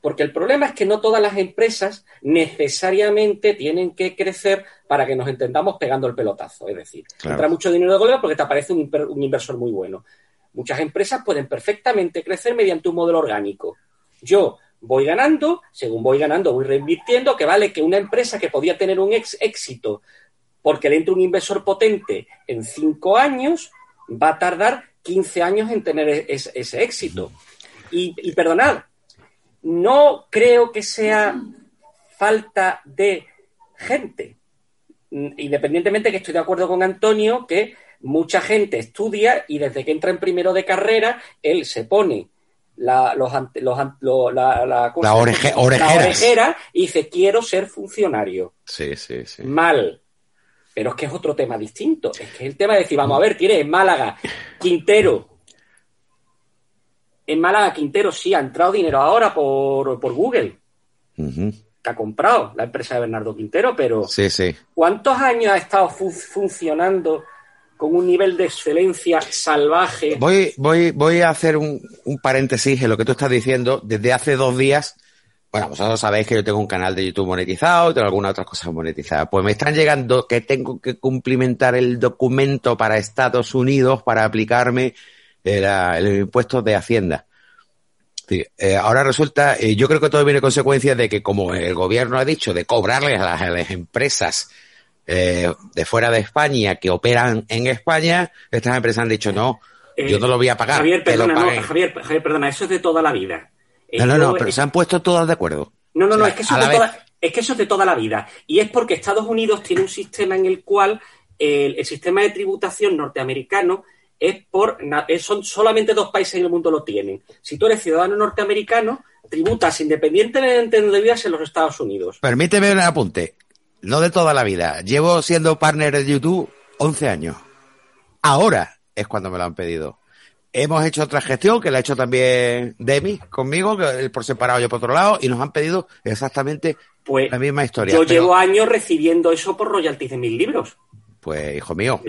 porque el problema es que no todas las empresas necesariamente tienen que crecer para que nos entendamos pegando el pelotazo. Es decir, entra mucho dinero de golpe porque te aparece un, un inversor muy bueno. Muchas empresas pueden perfectamente crecer mediante un modelo orgánico. Yo voy ganando, según voy ganando, voy reinvirtiendo, que vale que una empresa que podía tener un éxito porque le entra un inversor potente en cinco años, va a tardar 15 años en tener e-, ese, éxito. Y, perdonad, no creo que sea falta de gente. Independientemente que estoy de acuerdo con Antonio, que mucha gente estudia y desde que entra en primero de carrera, él se pone la, los, los, la, la, orejera y dice, quiero ser funcionario. Sí, sí, sí. Mal. Pero es que es otro tema distinto. Es que es el tema de decir, vamos a ver, tiene en Málaga Quintero. En Málaga Quintero sí ha entrado dinero ahora por, por Google. Que ha comprado la empresa de Bernardo Quintero, pero sí, sí. ¿cuántos años ha estado funcionando con un nivel de excelencia salvaje. Voy, voy, voy a hacer un, paréntesis en lo que tú estás diciendo. Desde hace dos días, bueno, vosotros sabéis que yo tengo un canal de YouTube monetizado y tengo algunas otras cosas monetizadas. Pues me están llegando que tengo que cumplimentar el documento para Estados Unidos para aplicarme el, impuesto de Hacienda. Eh, ahora resulta, eh, yo creo que todo viene consecuencia de que como el gobierno ha dicho, de cobrarle a las empresas eh, de fuera de España que operan en España, estas empresas han dicho no, yo no lo voy a pagar. Javier, perdona, Javier, perdona, eso es de toda la vida. no, no, no, pero se han puesto todas de acuerdo. No, no, no, es, que eso es, de toda, es que eso es de toda la vida. Y es porque Estados Unidos tiene un sistema en el cual el, sistema de tributación norteamericano es por son solamente dos países en el mundo lo tienen. Si tú eres ciudadano norteamericano, tributas independientemente de donde vivas en los Estados Unidos. Permíteme un apunte no de toda la vida. Llevo siendo partner de YouTube 11 años. Ahora es cuando me lo han pedido. Hemos hecho otra gestión que la ha hecho también Demi conmigo, por separado yo por otro lado, y nos han pedido exactamente pues, la misma historia. Yo llevo años recibiendo eso por royalties de mil libros. Pues, hijo mío,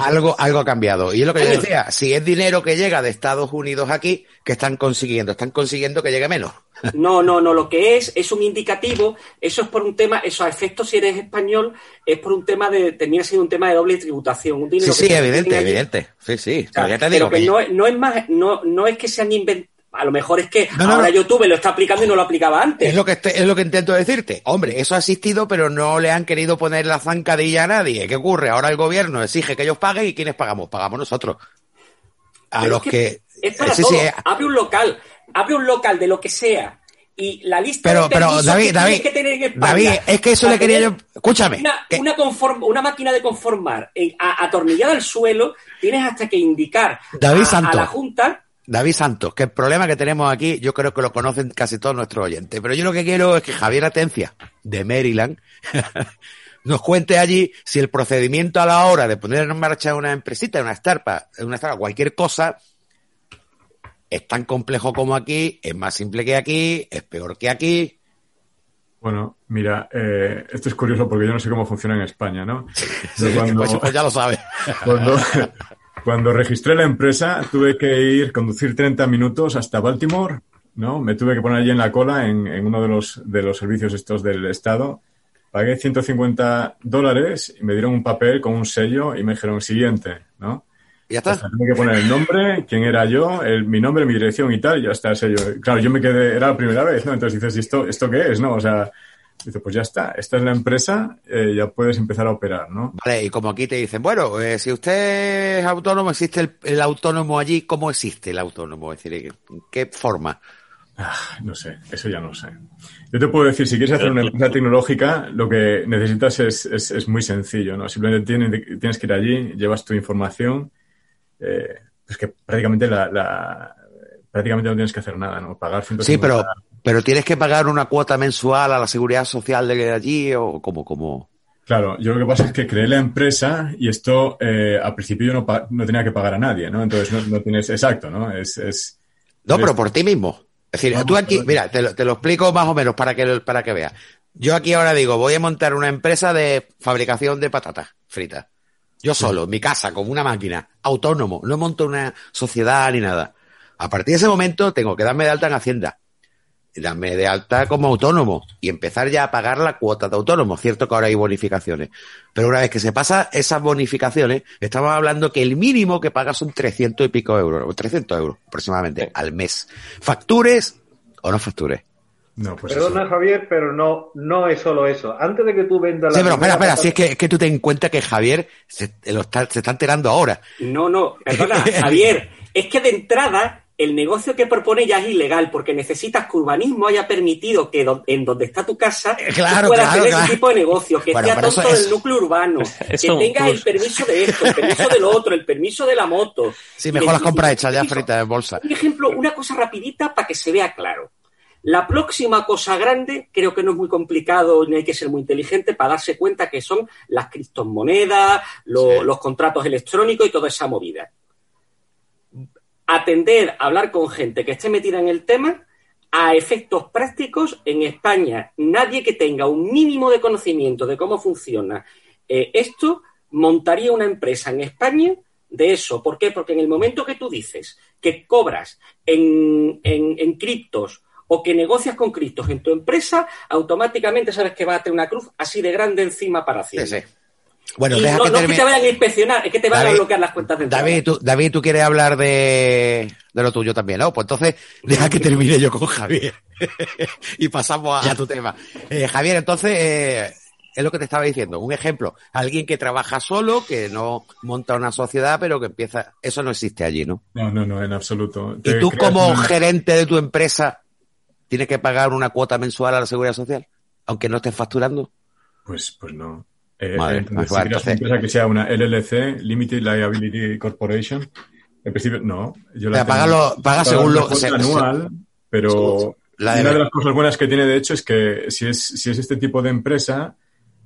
algo, algo, ha cambiado. Y es lo que yo decía, si es dinero que llega de Estados Unidos aquí, ¿qué están consiguiendo? Están consiguiendo que llegue menos. No, no, no, lo que es es un indicativo, eso es por un tema, eso a efectos si eres español, es por un tema de, termina siendo un tema de doble tributación. Un sí, sí, evidente, evidente. Sí, sí. pero, que, no, no, es más, no, no es que se han inventado a lo mejor es que ahora YouTube lo está aplicando y no lo aplicaba antes. Es lo que es lo que intento decirte. Hombre, eso ha existido, pero no le han querido poner la zancadilla a nadie. ¿Qué ocurre? Ahora el gobierno exige que ellos paguen y ¿quiénes pagamos? Pagamos nosotros. A los que, es para todo. Abre un local, abre un local de lo que sea y la lista pero, de pero David, David, que tener en España David, es que eso le quería yo. Escúchame. Una, una, conform, una máquina de conformar atornillada al suelo, tienes hasta que indicar David a, a, la Junta David Santos, que el problema que tenemos aquí, yo creo que lo conocen casi todos nuestros oyentes, pero yo lo que quiero es que Javier Atencia, de Maryland, nos cuente allí si el procedimiento a la hora de poner en marcha una empresita, una startup, una startup, cualquier cosa, es tan complejo como aquí, es más simple que aquí, es peor que aquí. Bueno, mira, eh, esto es curioso porque yo no sé cómo funciona en España, ¿no? Pues, pues, ya lo sabe. Cuando, Cuando registré la empresa, tuve que ir, conducir 30 minutos hasta Baltimore, ¿no? Me tuve que poner allí en la cola en, uno de los, de los servicios estos del Estado. Pagué 150 dólares y me dieron un papel con un sello y me dijeron siguiente, ¿no? ¿Y ya está? tuve que poner el nombre, quién era yo, el, mi nombre, mi dirección y tal, y ya está el sello. Claro, yo me quedé, era la primera vez, ¿no? Entonces dices, ¿esto, esto qué es, no? O sea, Dice, pues ya está, esta es la empresa, eh, ya puedes empezar a operar, ¿no? Vale, y como aquí te dicen, bueno, eh, si usted es autónomo, ¿existe el, el, autónomo allí? ¿Cómo existe el autónomo? Es decir, ¿en qué forma? Ah, no sé, eso ya no sé. Yo te puedo decir, si quieres hacer una empresa tecnológica, lo que necesitas es, es, es muy sencillo, ¿no? Simplemente tienes, tienes, que ir allí, llevas tu información, eh, pues que prácticamente la, la, prácticamente no tienes que hacer nada, ¿no? Pagar 150 Sí, pero, pero tienes que pagar una cuota mensual a la seguridad social de allí o como, como. Claro, yo lo que pasa es que creé la empresa y esto eh, al principio yo no, no, tenía que pagar a nadie, ¿no? Entonces no, no tienes, exacto, ¿no? Es, es no, pero por ti mismo. Es decir, tú aquí, mira, te lo, te lo, explico más o menos para que, para que veas. Yo aquí ahora digo, voy a montar una empresa de fabricación de patatas fritas. Yo solo, en mi casa, con una máquina, autónomo, no monto una sociedad ni nada. A partir de ese momento tengo que darme de alta en Hacienda, darme de alta como autónomo y empezar ya a pagar la cuota de autónomo. Cierto que ahora hay bonificaciones. Pero una vez que se pasa esas bonificaciones, estamos hablando que el mínimo que pagas son 300 y pico euros, 300 euros aproximadamente sí. al mes. Factures o no factures. No, pues Perdona, eso. Javier, pero no, no es solo eso. Antes de que tú vendas la. Sí, pero espera, espera, si es que, es que tú ten en cuenta que Javier se, lo está, se está enterando ahora. No, no, perdona, Javier, es que de entrada el negocio que propone ya es ilegal porque necesitas que urbanismo haya permitido que do, en donde está tu casa claro, tú puedas claro, tener claro. ese tipo de negocio, que Bueno, esté eso es- del núcleo urbano, que tengas el permiso de esto, el permiso del otro, el permiso de la moto. Sí, mejor las compras hechas ya fritas en bolsa. Un ejemplo, una cosa rapidita para que se vea claro. La próxima cosa grande, creo que no es muy complicado ni hay que ser muy inteligente para darse cuenta que son las criptomonedas, lo- Sí. los contratos electrónicos y toda esa movida. Atender a hablar con gente que esté metida en el tema, a efectos prácticos, en España, nadie que tenga un mínimo de conocimiento de cómo funciona eh, esto, montaría una empresa en España de eso. ¿Por qué? Porque en el momento que tú dices que cobras en, en, criptos o que negocias con criptos en tu empresa, automáticamente sabes que va a tener una cruz así de grande encima para Sí, Hacienda. sí. Bueno, y deja no, que no es que te termine. vayan a inspeccionar, es que te van a David, bloquear las cuentas de. David, tú, David, tú quieres hablar de, de lo tuyo también, ¿no? Pues entonces, deja que termine yo con Javier. y pasamos a, a tu tema. Eh, Javier, entonces, eh, es lo que te estaba diciendo. Un ejemplo, alguien que trabaja solo, que no monta una sociedad, pero que empieza. Eso no existe allí, ¿no? No, no, no, en absoluto. Y Te tú, como una- gerente de tu empresa, tienes que pagar una cuota mensual a la seguridad social, aunque no estés facturando. Pues, pues no. Eh, Vale, entonces, si creas una entonces- empresa que sea una LLC, Limited Liability Corporation, en principio no. Yo O sea, tengo- págalo- paga según lo- se- se- anual, pero La de- una de las cosas buenas que tiene, de hecho, es que si es, si es este tipo de empresa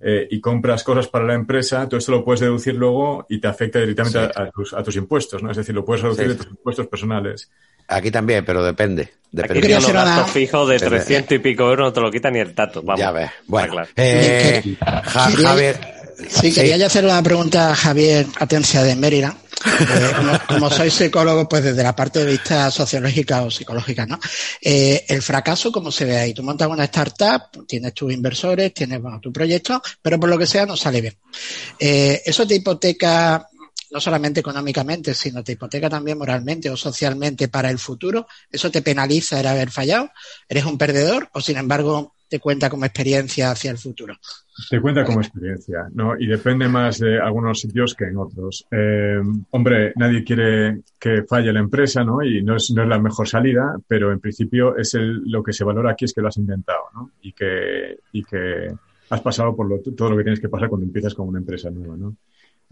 eh, y compras cosas para la empresa, tú esto lo puedes deducir luego y te afecta directamente Sí. a, a tus, a tus impuestos, ¿no? Es decir, lo puedes reducir Sí. de tus impuestos personales. Aquí también, pero depende. Aquí Depende. tiene los gastos fijos de Depende. 300 y pico euros, no te lo quita ni el tato. Vamos. Ya ves. Bueno, claro. eh, Javier. Sí, quería yo hacer una pregunta a Javier Atencia de Mérida. Eh, como, como soy psicólogo, pues desde la parte de vista sociológica o psicológica, ¿no? Eh, el fracaso, ¿cómo se ve ahí? Tú montas una startup, tienes tus inversores, tienes, bueno, tu proyecto, pero por lo que sea no sale bien. Eh, eso te hipoteca no solamente económicamente, sino te hipoteca también moralmente o socialmente para el futuro. Eso te penaliza el haber fallado. ¿Eres un perdedor o, sin embargo, te cuenta como experiencia hacia el futuro? Te cuenta como experiencia, ¿no? Y depende más de algunos sitios que en otros. Eh, hombre, nadie quiere que falle la empresa, ¿no? Y no es, no es la mejor salida, pero en principio es el, lo que se valora aquí es que lo has inventado, ¿no? Y que, y que has pasado por lo- todo lo que tienes que pasar cuando empiezas con una empresa nueva, ¿no?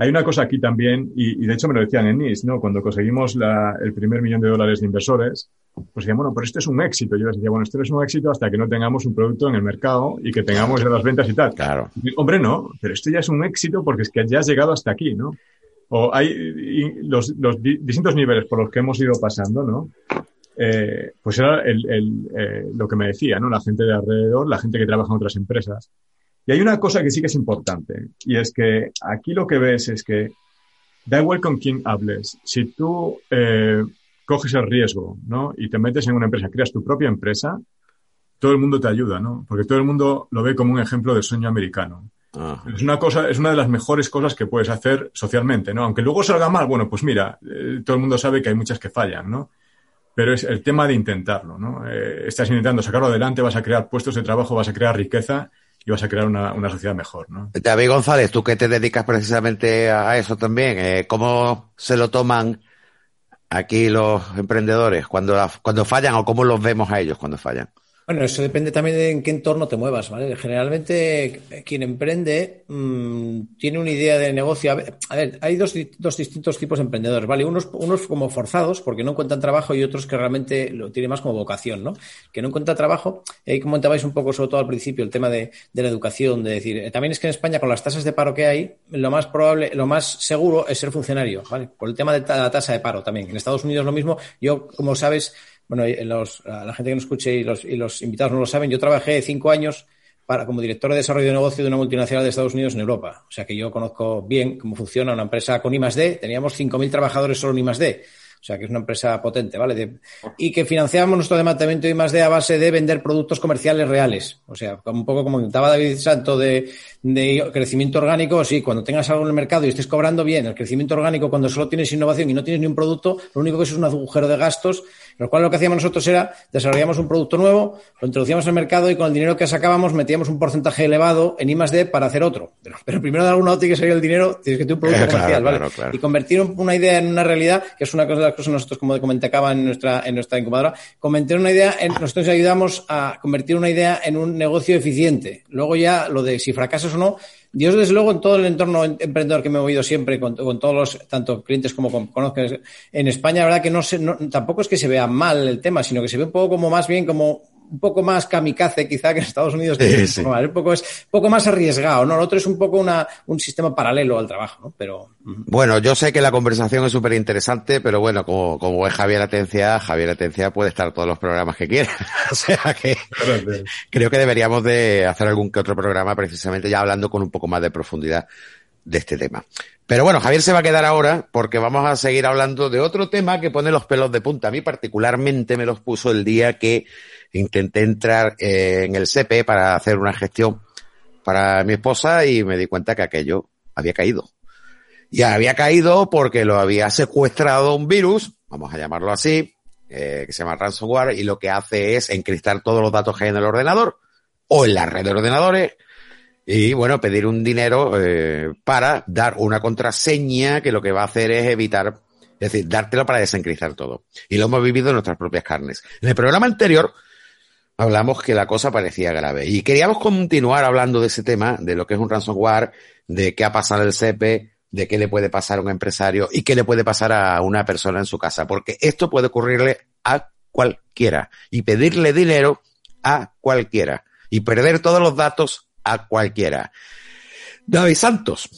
Hay una cosa aquí también, y, y de hecho me lo decían en NIS, ¿no? Cuando conseguimos la- el primer millón de dólares de inversores, pues decían, bueno, pero esto es un éxito. Yo les decía, bueno, esto no es un éxito hasta que no tengamos un producto en el mercado y que tengamos ya las ventas y tal. Claro. Y, Hombre, no, pero esto ya es un éxito porque es que ya has llegado hasta aquí, ¿no? O hay los, los di- distintos niveles por los que hemos ido pasando, ¿no? Eh, pues era el, el, eh, lo que me decía, ¿no? La gente de alrededor, la gente que trabaja en otras empresas. Y hay una cosa que sí que es importante, y es que aquí lo que ves es que da igual con quién hables. Si tú eh, coges el riesgo, ¿no? Y te metes en una empresa, creas tu propia empresa, todo el mundo te ayuda, ¿no? Porque todo el mundo lo ve como un ejemplo de sueño americano. Es una cosa, es una de las mejores cosas que puedes hacer socialmente, ¿no? Aunque luego salga mal, bueno, pues mira, eh, todo el mundo sabe que hay muchas que fallan, ¿no? Pero es el tema de intentarlo, ¿no? Eh, estás intentando sacarlo adelante, vas a crear puestos de trabajo, vas a crear riqueza y vas a crear una, una sociedad mejor, ¿no? David González, tú que te dedicas precisamente a eso también, eh, ¿cómo se lo toman aquí los emprendedores cuando, cuando fallan o cómo los vemos a ellos cuando fallan? Bueno, eso depende también de en qué entorno te muevas, ¿vale? Generalmente quien emprende mmm, tiene una idea de negocio. A ver, hay dos, dos, distintos tipos de emprendedores, ¿vale? Unos, unos como forzados porque no encuentran trabajo y otros que realmente lo tienen más como vocación, ¿no? Que no encuentran trabajo. Ahí comentabais un poco, sobre todo al principio, el tema de, de la educación, de decir, eh, también es que en España con las tasas de paro que hay, lo más probable, lo más seguro es ser funcionario, ¿vale? Por el tema de la tasa de paro también. En Estados Unidos lo mismo. Yo, como sabes, bueno, los, la gente que nos escuche y los, y los invitados no lo saben, yo trabajé cinco años para, como director de desarrollo de negocio de una multinacional de Estados Unidos en Europa. O sea que yo conozco bien cómo funciona una empresa con I D. Teníamos 5.000 trabajadores solo en I D. O sea, que es una empresa potente, ¿vale? Y que financiamos nuestro departamento de más de a base de vender productos comerciales reales. O sea, un poco como comentaba David Santo de, de crecimiento orgánico, sí, cuando tengas algo en el mercado y estés cobrando bien, el crecimiento orgánico, cuando solo tienes innovación y no tienes ni un producto, lo único que es un agujero de gastos lo cual lo que hacíamos nosotros era desarrollamos un producto nuevo, lo introducíamos al mercado y con el dinero que sacábamos metíamos un porcentaje elevado en I D para hacer otro. Pero, pero primero de algún lado tiene que salir el dinero, tienes que tener un producto claro, comercial, ¿vale? claro, claro. Y convertir una idea en una realidad, que es una cosa de las cosas nosotros, como comentaba en nuestra, en nuestra incubadora, convertir una idea en, nosotros ayudamos a convertir una idea en un negocio eficiente. Luego ya lo de si fracasas o no, Dios, desde luego, en todo el entorno emprendedor que me he movido siempre, con, todos los, tanto clientes como con, conozco en España, la verdad que no, se, no tampoco es que se vea mal el tema, sino que se ve un poco como más bien como un poco más kamikaze quizá que en Estados Unidos, que Sí, es sí. un poco, un poco, es, un poco más arriesgado, ¿no? Lo otro es un poco una, un sistema paralelo al trabajo, ¿no? Pero, Bueno, yo sé que la conversación es súper interesante, pero bueno, como, como es Javier Atencia, Javier Atencia puede estar todos los programas que quiera. o sea que creo que deberíamos de hacer algún que otro programa precisamente ya hablando con un poco más de profundidad de este tema. Pero bueno, Javier se va a quedar ahora porque vamos a seguir hablando de otro tema que pone los pelos de punta. A mí particularmente me los puso el día que intenté entrar eh, en el CP para hacer una gestión para mi esposa y me di cuenta que aquello había caído. Y había caído porque lo había secuestrado un virus, vamos a llamarlo así, eh, que se llama ransomware, y lo que hace es encriptar todos los datos que hay en el ordenador o en la red de ordenadores y, bueno, pedir un dinero eh, para dar una contraseña que lo que va a hacer es evitar, es decir, dártelo para desencriptar todo. Y lo hemos vivido en nuestras propias carnes. En el programa anterior hablamos que la cosa parecía grave. Y queríamos continuar hablando de ese tema, de lo que es un ransomware, de qué ha pasado el CEPE, de qué le puede pasar a un empresario y qué le puede pasar a una persona en su casa, porque esto puede ocurrirle a cualquiera. Y pedirle dinero a cualquiera. Y perder todos los datos a cualquiera. David Santos,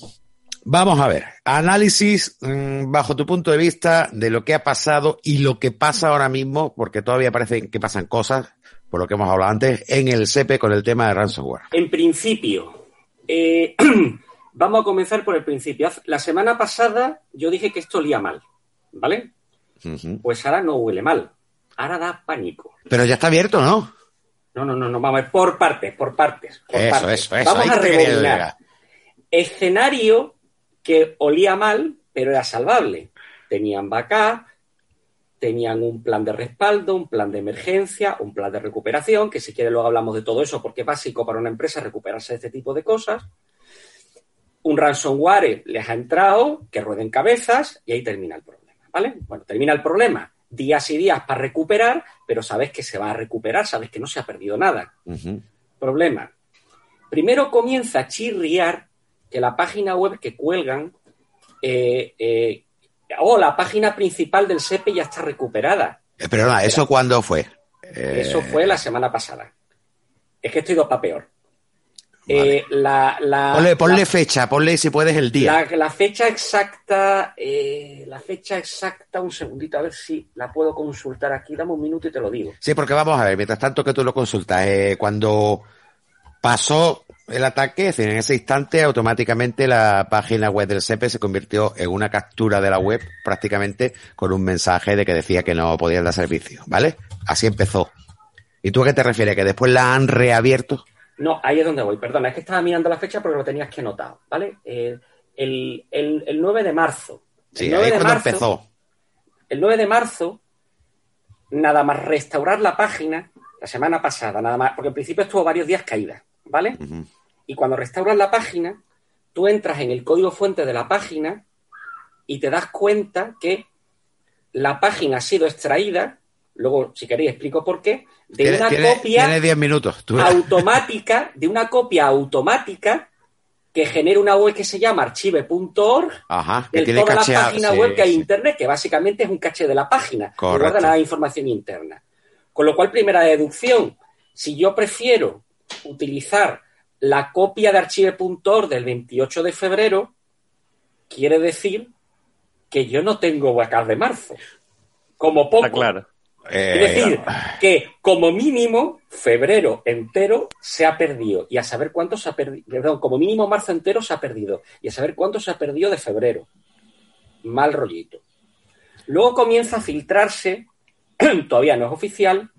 vamos a ver, análisis mmm, bajo tu punto de vista de lo que ha pasado y lo que pasa ahora mismo, porque todavía parece que pasan cosas, por lo que hemos hablado antes, en el CEPE con el tema de ransomware. En principio, eh, vamos a comenzar por el principio. La semana pasada yo dije que esto olía mal, ¿vale? Uh -huh. Pues ahora no huele mal, ahora da pánico. Pero ya está abierto, ¿no? No, no, no, no, vamos a ver, por partes, por partes. Por eso, partes. eso, eso. Vamos a rebobinar. Escenario que olía mal, pero era salvable. Tenían backup, tenían un plan de respaldo, un plan de emergencia, un plan de recuperación, que si quiere luego hablamos de todo eso, porque es básico para una empresa recuperarse de este tipo de cosas. Un ransomware les ha entrado, que rueden cabezas, y ahí termina el problema, ¿vale? Bueno, termina el problema. Días y días para recuperar, pero sabes que se va a recuperar, sabes que no se ha perdido nada. Uh -huh. Problema. Primero comienza a chirriar que la página web que cuelgan eh, eh, o la página principal del SEPE ya está recuperada. Eh, Pero nada, ¿eso cuándo fue? Eso fue la semana pasada. Es que estoy dos para peor. Eh, la, la, ponle, ponle la, fecha, ponle si puedes el día. La, la fecha exacta, eh, la fecha exacta, un segundito, a ver si la puedo consultar aquí. Dame un minuto y te lo digo. Sí, porque vamos a ver, mientras tanto que tú lo consultas, eh, cuando pasó el ataque, es decir, en ese instante automáticamente la página web del SEPE se convirtió en una captura de la web prácticamente con un mensaje de que decía que no podían dar servicio, ¿vale? Así empezó. ¿Y tú a qué te refieres? ¿Que después la han reabierto? No, ahí es donde voy, perdona, es que estaba mirando la fecha porque lo tenías que notar, ¿vale? Eh, el, el, el, 9 de marzo. Sí, 9 ahí es cuando marzo, empezó. El 9 de marzo, nada más restaurar la página, la semana pasada, nada más, porque en principio estuvo varios días caída, ¿vale? Y cuando restauras la página, tú entras en el código fuente de la página y te das cuenta que la página ha sido extraída, luego si queréis explico por qué, de una copia tiene 10 minutos. automática, de una copia automática que genera una web que se llama archive.org, que de toda la página web que hay internet, que básicamente es un caché de la página, que guarda nada de información interna. Con lo cual, primera deducción, si yo prefiero utilizar la copia de archive.org del 28 de febrero, quiere decir que yo no tengo backup de marzo. Como poco. claro. es decir, que como mínimo febrero entero se ha perdido y a saber cuánto se ha perdido, perdón, como mínimo marzo entero se ha perdido y a saber cuánto se ha perdido de febrero. Mal rollito. Luego comienza a filtrarse, todavía no es oficial,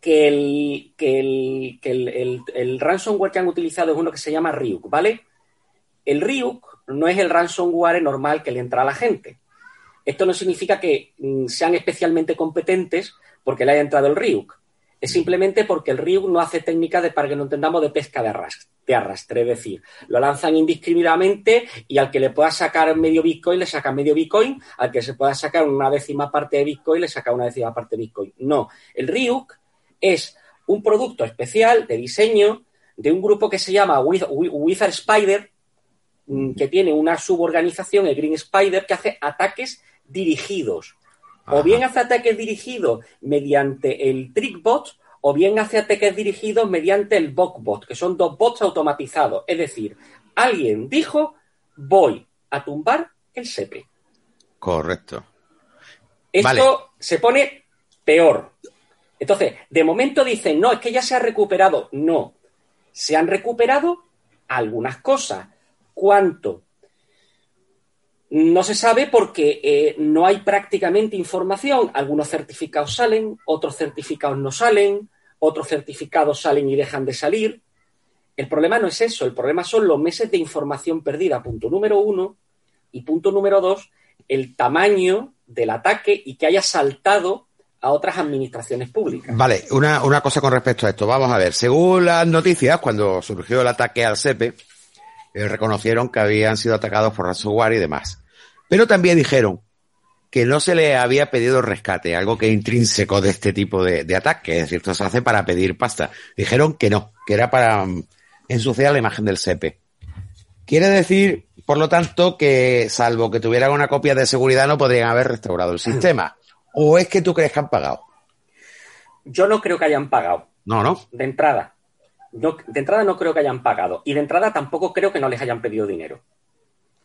que el, que el, que el, el, ransomware que han utilizado es uno que se llama Ryuk, ¿vale? El Ryuk no es el ransomware normal que le entra a la gente. Esto no significa que mm, sean especialmente competentes porque le haya entrado el Ryuk. Es simplemente porque el Ryuk no hace técnica de, para que no entendamos, de pesca de arrastre, de arrastre. Es decir, lo lanzan indiscriminadamente y al que le pueda sacar medio Bitcoin le saca medio Bitcoin, al que se pueda sacar una décima parte de Bitcoin le saca una décima parte de Bitcoin. No, el Ryuk es un producto especial de diseño de un grupo que se llama Wizard Spider, mm, que tiene una suborganización, el Green Spider, que hace ataques dirigidos. O bien hace ataques dirigidos mediante el TrickBot, o bien hace ataques dirigidos mediante el BotBot, que son dos bots automatizados. Es decir, alguien dijo, voy a tumbar el SEPE. Correcto. Esto se pone peor. Entonces, de momento dicen, no, es que ya se ha recuperado. No, se han recuperado algunas cosas. ¿Cuánto? No se sabe porque eh, no hay prácticamente información. Algunos certificados salen, otros certificados no salen, otros certificados salen y dejan de salir. El problema no es eso, el problema son los meses de información perdida, punto número uno. Y punto número dos, el tamaño del ataque y que haya saltado a otras administraciones públicas. Vale, una, una cosa con respecto a esto. Vamos a ver, según las noticias, cuando surgió el ataque al SEPE, eh, reconocieron que habían sido atacados por ransomware y demás. Pero también dijeron que no se le había pedido rescate, algo que es intrínseco de este tipo de, de ataque, es decir, esto se hace para pedir pasta. Dijeron que no, que era para mm, ensuciar la imagen del SEPE. Quiere decir, por lo tanto, que salvo que tuvieran una copia de seguridad no podrían haber restaurado el sistema. ¿O es que tú crees que han pagado? Yo no creo que hayan pagado. No, no. De entrada. No, de entrada no creo que hayan pagado. Y de entrada tampoco creo que no les hayan pedido dinero.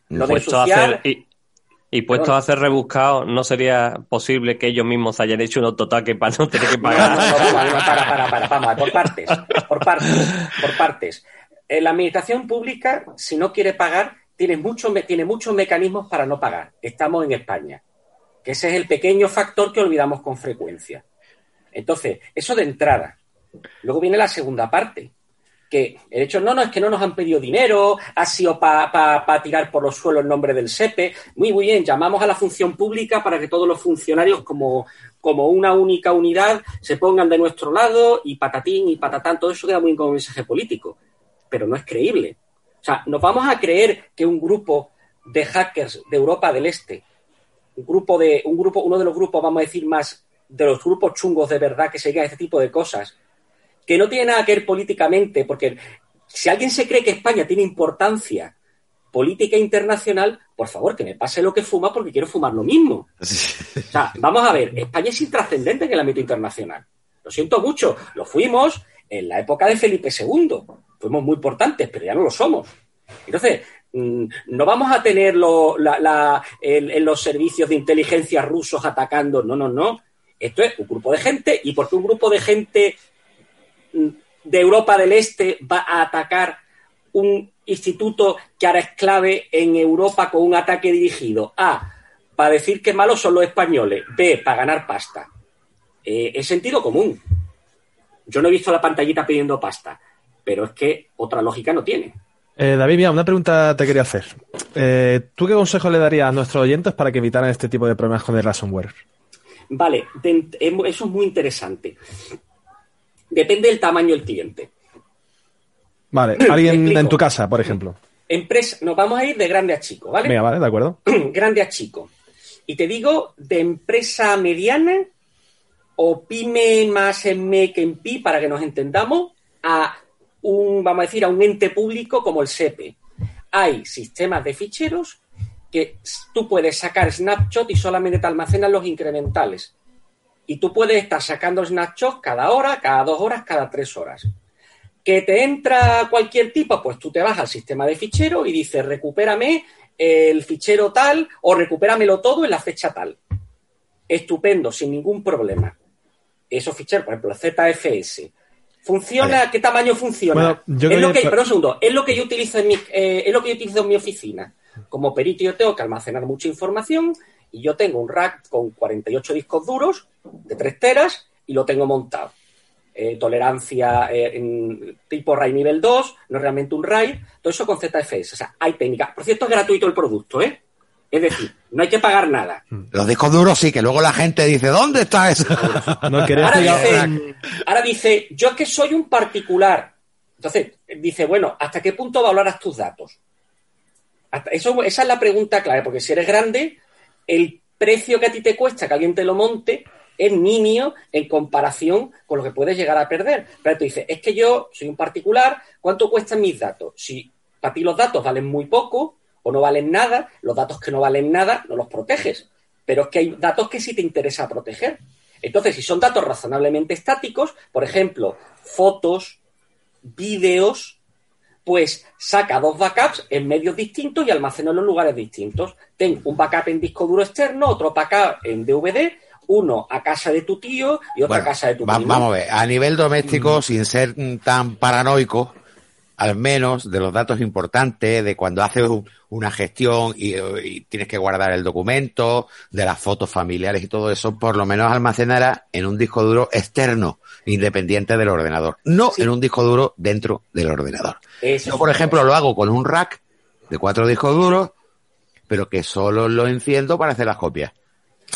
Lo de social... y, y puestos a hacer rebuscado, ¿no sería posible que ellos mismos hayan hecho un autotaque para no tener que pagar? No, no, no, para, para, para, vamos, por partes, por partes, por partes. Eh, la administración pública, si no quiere pagar, tiene, mucho, tiene muchos mecanismos para no pagar. Estamos en España que ese es el pequeño factor que olvidamos con frecuencia. Entonces, eso de entrada. Luego viene la segunda parte, que el hecho no, no es que no nos han pedido dinero, ha sido para tirar por los suelos el nombre del SEPE. Muy, muy bien, llamamos a la función pública para que todos los funcionarios, como, como una única unidad, se pongan de nuestro lado y patatín y patatán, todo eso queda muy bien como mensaje político. Pero no es creíble. O sea, nos vamos a creer que un grupo de hackers de Europa del Este un grupo de, un grupo, uno de los grupos, vamos a decir, más de los grupos chungos de verdad que se a este tipo de cosas, que no tiene nada que ver políticamente, porque si alguien se cree que España tiene importancia política internacional, por favor, que me pase lo que fuma porque quiero fumar lo mismo. O sea, vamos a ver, España es intrascendente en el ámbito internacional. Lo siento mucho, lo fuimos en la época de Felipe II. Fuimos muy importantes, pero ya no lo somos. Entonces, no vamos a tener en los servicios de inteligencia rusos atacando, no, no, no. Esto es un grupo de gente y porque un grupo de gente mm, de Europa del Este va a atacar un instituto que ahora es clave en Europa con un ataque dirigido. A, para decir que malos son los españoles. B, para ganar pasta. Eh, es sentido común. Yo no he visto la pantallita pidiendo pasta, pero es que otra lógica no tiene. Eh, David, mira, una pregunta te quería hacer. Eh, ¿Tú qué consejo le darías a nuestros oyentes para que evitaran este tipo de problemas con el ransomware? Vale, eso es muy interesante. Depende del tamaño del cliente. Vale, alguien en tu casa, por ejemplo. Empresa, nos vamos a ir de grande a chico, ¿vale? Venga, vale, de acuerdo. grande a chico. Y te digo de empresa mediana o pyme más en me que en pi, para que nos entendamos, a un, vamos a decir, a un ente público como el SEPE. Hay sistemas de ficheros que tú puedes sacar snapshot y solamente te almacenan los incrementales. Y tú puedes estar sacando snapshots cada hora, cada dos horas, cada tres horas. ¿Que te entra cualquier tipo? Pues tú te vas al sistema de fichero y dices, recupérame el fichero tal o recupéramelo todo en la fecha tal. Estupendo, sin ningún problema. Esos ficheros, por ejemplo, ZFS. ¿Funciona? ¿Qué tamaño funciona? es lo que, pero un segundo, es lo que yo utilizo en mi, eh, es lo que yo utilizo en mi oficina. Como perito yo tengo que almacenar mucha información y yo tengo un rack con 48 discos duros de 3 teras y lo tengo montado. Eh, tolerancia eh, en tipo RAID nivel 2, no es realmente un RAID, todo eso con ZFS. O sea, hay técnicas. Por cierto, es gratuito el producto, ¿eh? Es decir, no hay que pagar nada. Los discos duros sí, que luego la gente dice, ¿dónde está eso? ahora, dice, yo es que soy un particular. Entonces, dice, bueno, ¿hasta qué punto valoras tus datos? eso, esa es la pregunta clave, porque si eres grande, el precio que a ti te cuesta que alguien te lo monte es nimio en comparación con lo que puedes llegar a perder. Pero tú dices, es que yo soy un particular, ¿cuánto cuestan mis datos? Si para ti los datos valen muy poco, o no valen nada, los datos que no valen nada no los proteges. Pero es que hay datos que sí te interesa proteger. Entonces, si son datos razonablemente estáticos, por ejemplo, fotos, vídeos, pues saca dos backups en medios distintos y almacena en los lugares distintos. Ten un backup en disco duro externo, otro backup en DVD, uno a casa de tu tío y otro a casa de tu primo. Vamos a ver, a nivel doméstico, mm. sin ser tan paranoico, al menos de los datos importantes, de cuando haces una gestión y, tienes que guardar el documento, de las fotos familiares y todo eso, por lo menos almacenará en un disco duro externo, independiente del ordenador, no en un disco duro dentro del ordenador. Yo, por ejemplo, lo hago con un rack de cuatro discos duros, pero que solo lo enciendo para hacer las copias.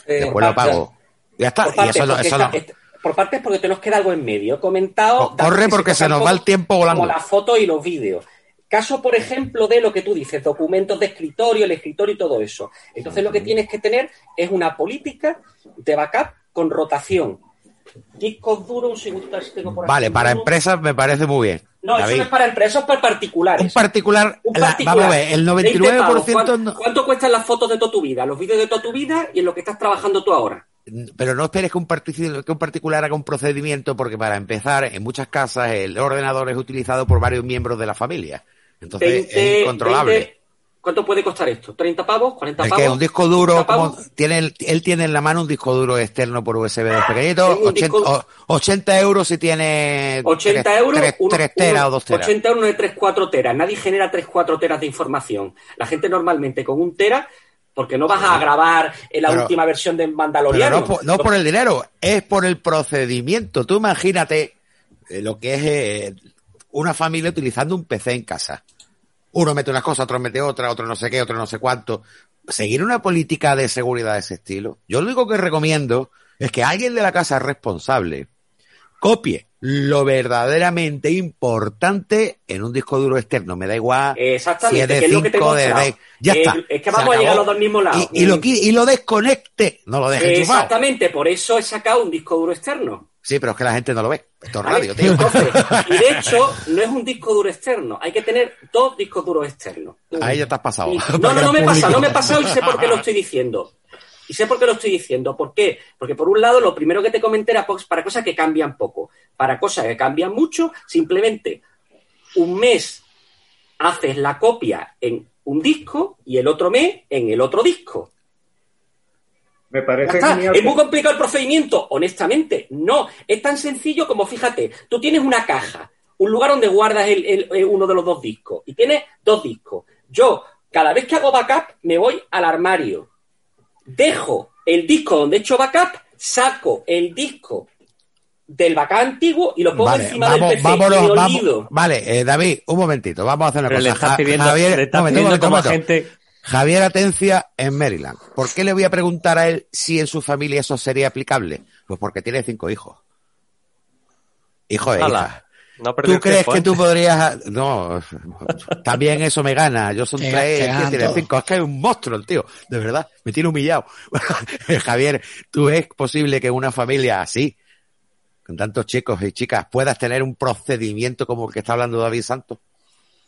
Eh, Después lo apago. Ya está. Y eso, eso por partes porque te nos queda algo en medio. He comentado... Corre porque se nos va el tiempo volando. Como las fotos y los vídeos. Caso, por ejemplo, de lo que tú dices, documentos de escritorio, el escritorio y todo eso. Entonces lo que tienes que tener es una política de backup con rotación. Discos duros, un segundo, tengo por Vale, para empresas me parece muy bien. No, eso no es para empresas, es para particulares. Un particular, vamos a ver, el 99%... ¿Cuánto, ¿Cuánto cuestan las fotos de toda tu vida, los vídeos de toda tu vida y en lo que estás trabajando tú ahora? Pero no esperes que un, que un particular haga un procedimiento porque para empezar, en muchas casas el ordenador es utilizado por varios miembros de la familia. Entonces es incontrolable. ¿Cuánto puede costar esto? ¿30 pavos? ¿40 pavos? Es que un disco duro, como tiene, él tiene en la mano un disco duro externo por USB de pequeñito, 80, euros si tiene 80 euros, 3, teras o 2 teras. 80 euros de 3, 4 teras. Nadie genera 3, 4 teras de información. La gente normalmente con un tera porque no vas a grabar en la última versión de Mandaloriano. no, por, el dinero, es por el procedimiento. Tú imagínate eh, lo que es eh, una familia utilizando un PC en casa. Uno mete una cosa, otro mete otra, otro no sé qué, otro no sé cuánto. Seguir una política de seguridad de ese estilo. Yo lo único que recomiendo es que alguien de la casa responsable copie lo verdaderamente importante en un disco duro externo. Me da igual Exactamente, si es de 5 de Ya está. Es que vamos a llegar a los dos mismos lados. Y, lo, y lo desconecte, no lo deje Exactamente, por eso he sacado un disco duro externo. Sí, pero es que la gente no lo ve. Esto es radio, tío. y de hecho, no es un disco duro externo. Hay que tener dos discos duros externos. Ahí ya te has pasado. no, no, no me he pasado, no me he pasado y sé por qué lo estoy diciendo. Y sé por qué lo estoy diciendo. ¿Por qué? Porque por un lado, lo primero que te comenté era para cosas que cambian poco. Para cosas que cambian mucho, simplemente un mes haces la copia en un disco y el otro mes en el otro disco. Me parece ¿Es muy complicado el procedimiento? Honestamente, no. Es tan sencillo como, fíjate, tú tienes una caja, un lugar donde guardas uno de los dos discos y tienes dos discos. Yo, cada vez que hago backup, me voy al armario dejo el disco donde he hecho backup, saco el disco del backup antiguo y lo pongo encima del PC vámonos, Vale, eh, David, un momentito, vamos a hacer una cosa. Javier, Javier Atencia en Maryland. ¿Por qué le voy a preguntar a él si en su familia eso sería aplicable? Pues porque tiene cinco hijos. Hijo de hija. No ¿Tú crees tiempo, que ¿eh? tú podrías.? No, también eso me gana. Yo son tres, tiene cinco. Es que es un monstruo el tío, de verdad. Me tiene humillado. Javier, ¿tú es posible que una familia así, con tantos chicos y chicas, puedas tener un procedimiento como el que está hablando David Santos?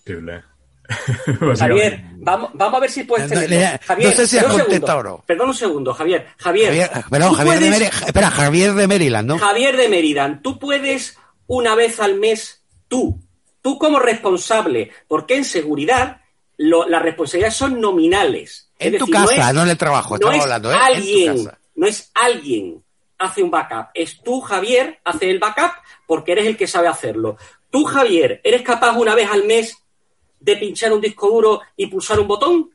Posible. Javier, vamos, vamos a ver si puedes no, Javier, no sé si has contestado o no. Perdón un segundo, Javier. Javier, Javier, perdón, ¿tú Javier de Maryland. Espera, Javier de Maryland, ¿no? Javier de Mérida, tú puedes una vez al mes, tú, tú como responsable, porque en seguridad lo- las responsabilidades son nominales. En Es tu decir, no casa, es- no en el trabajo, no estamos es hablando, ¿eh? En tu alguien, casa. no es alguien hace un backup, es tú, Javier, hace el backup porque eres el que sabe hacerlo. Tú, Javier, ¿eres capaz una vez al mes de pinchar un disco duro y pulsar un botón?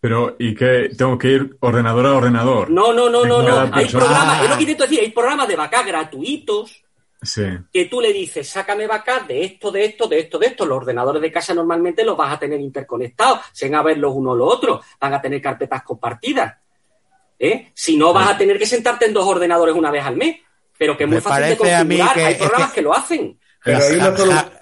Pero, ¿y qué? ¿Tengo que ir ordenador a ordenador? No, no, no, no, no. Hay programas, es lo que intento decir, hay programas de backup gratuitos Sí. que tú le dices, sácame backup de esto, de esto, de esto, de esto. Los ordenadores de casa normalmente los vas a tener interconectados, se van a ver los unos los otros, van a tener carpetas compartidas. ¿eh? Si no, vas a tener que sentarte en dos ordenadores una vez al mes, pero que es muy Me fácil de parece a mí configurar. que Hay es programas que- que lo hacen. Pero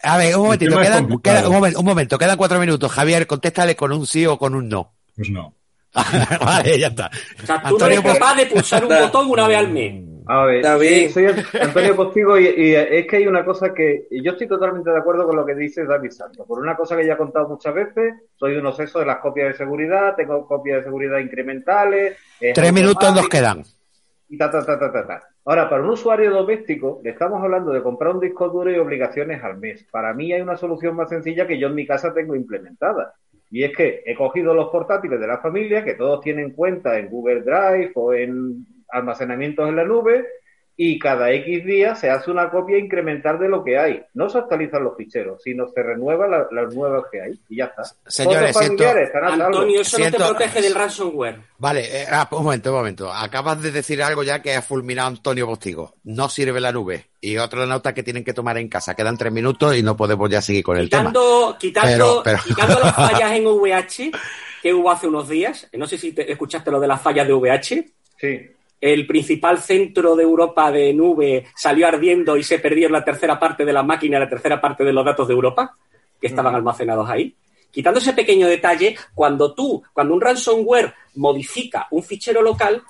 a ver, un momentito, quedan- queda- un, momento, un momento, quedan cuatro minutos. Javier, contéstale con un sí o con un no. Pues no. vale, ya está. O sea, tú no eres pues- capaz de pulsar un botón una vez al mes. A ver, David. soy Antonio Postigo y, y es que hay una cosa que y yo estoy totalmente de acuerdo con lo que dice David Santos. Por una cosa que ya he contado muchas veces, soy un obseso de las copias de seguridad, tengo copias de seguridad incrementales. es Tres minutos nos quedan. Y ta, ta, ta, ta, ta, ta. Ahora, para un usuario doméstico, le estamos hablando de comprar un disco duro y obligaciones al mes. Para mí hay una solución más sencilla que yo en mi casa tengo implementada. Y es que he cogido los portátiles de la familia, que todos tienen cuenta en Google Drive o en almacenamientos en la nube, y cada X días se hace una copia incremental de lo que hay. No se actualizan los ficheros, sino se renuevan la- las nuevas que hay. Y ya está. Señores, siento-. Antonio, eso no te protege del ransomware. Vale, eh, ah, un momento, un momento. Acabas de decir algo ya que ha fulminado Antonio Postigo. No sirve la nube. Y otra nota que tienen que tomar en casa. Quedan tres minutos y no podemos ya seguir con el tema. Quitando, quitando, Pero- pero- quitando las fallas en VH que hubo hace unos días, no sé si te- escuchaste lo de las fallas de VH, Sí. El principal centro de Europa de nube salió ardiendo y se perdió la tercera parte de la máquina, la tercera parte de los datos de Europa que estaban almacenados ahí. Quitando ese pequeño detalle, cuando tú, cuando un ransomware modifica un fichero local,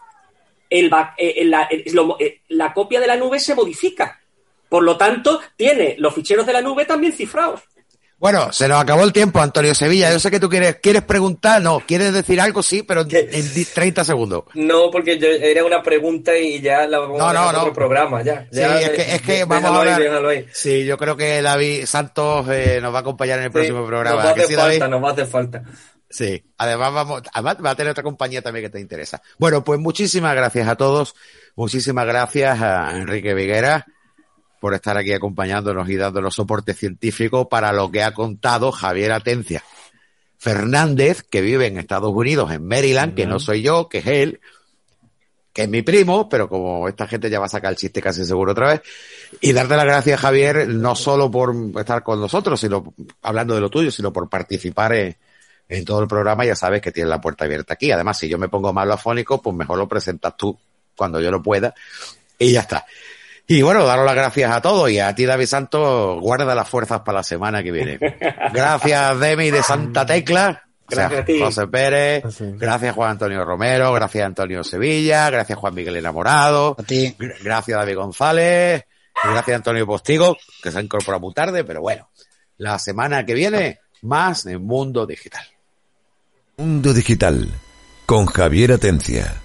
el back- eh, la, eh, lo- eh, la copia de la nube se modifica. Por lo tanto, tiene los ficheros de la nube también cifrados. Bueno, se nos acabó el tiempo, Antonio Sevilla. Yo sé que tú quieres, quieres preguntar, no, quieres decir algo, sí, pero en, en di- 30 segundos. No, porque yo, era una pregunta y ya la vamos No, a no, no. otro programa, ya. Sí, Ya, es que, es que vamos a hablar. ahí. Sí, yo creo que David Santos eh, nos va a acompañar en el Sí, próximo Nos programa. va a ¿Que hacer sí, David? falta, nos va a hacer falta. Sí, además vamos, además va a tener otra compañía también que te interesa. Bueno, pues muchísimas gracias a todos, muchísimas gracias a Enrique Viguera por estar aquí acompañándonos y dándonos soporte científico para lo que ha contado Javier Atencia Fernández, que vive en Estados Unidos, en Maryland, que no soy yo, que es él, que es mi primo, pero como esta gente ya va a sacar el chiste casi seguro otra vez, y darte las gracias, Javier, no solo por estar con nosotros, sino hablando de lo tuyo, sino por participar en, en todo el programa. Ya sabes que tienes la puerta abierta aquí. Además, si yo me pongo malo afónico, pues mejor lo presentas tú cuando yo lo pueda. Y ya está. Y bueno, daros las gracias a todos y a ti, David Santos, guarda las fuerzas para la semana que viene. Gracias, Demi de Santa Tecla. Gracias a ti. José Pérez. Sí. Gracias, Juan Antonio Romero. Gracias, Antonio Sevilla. Gracias, Juan Miguel Enamorado. A ti. Gr- Gracias, David González. Gracias, Antonio Postigo, que se ha incorporado muy tarde, pero bueno. La semana que viene, más en Mundo Digital. Mundo Digital con Javier Atencia.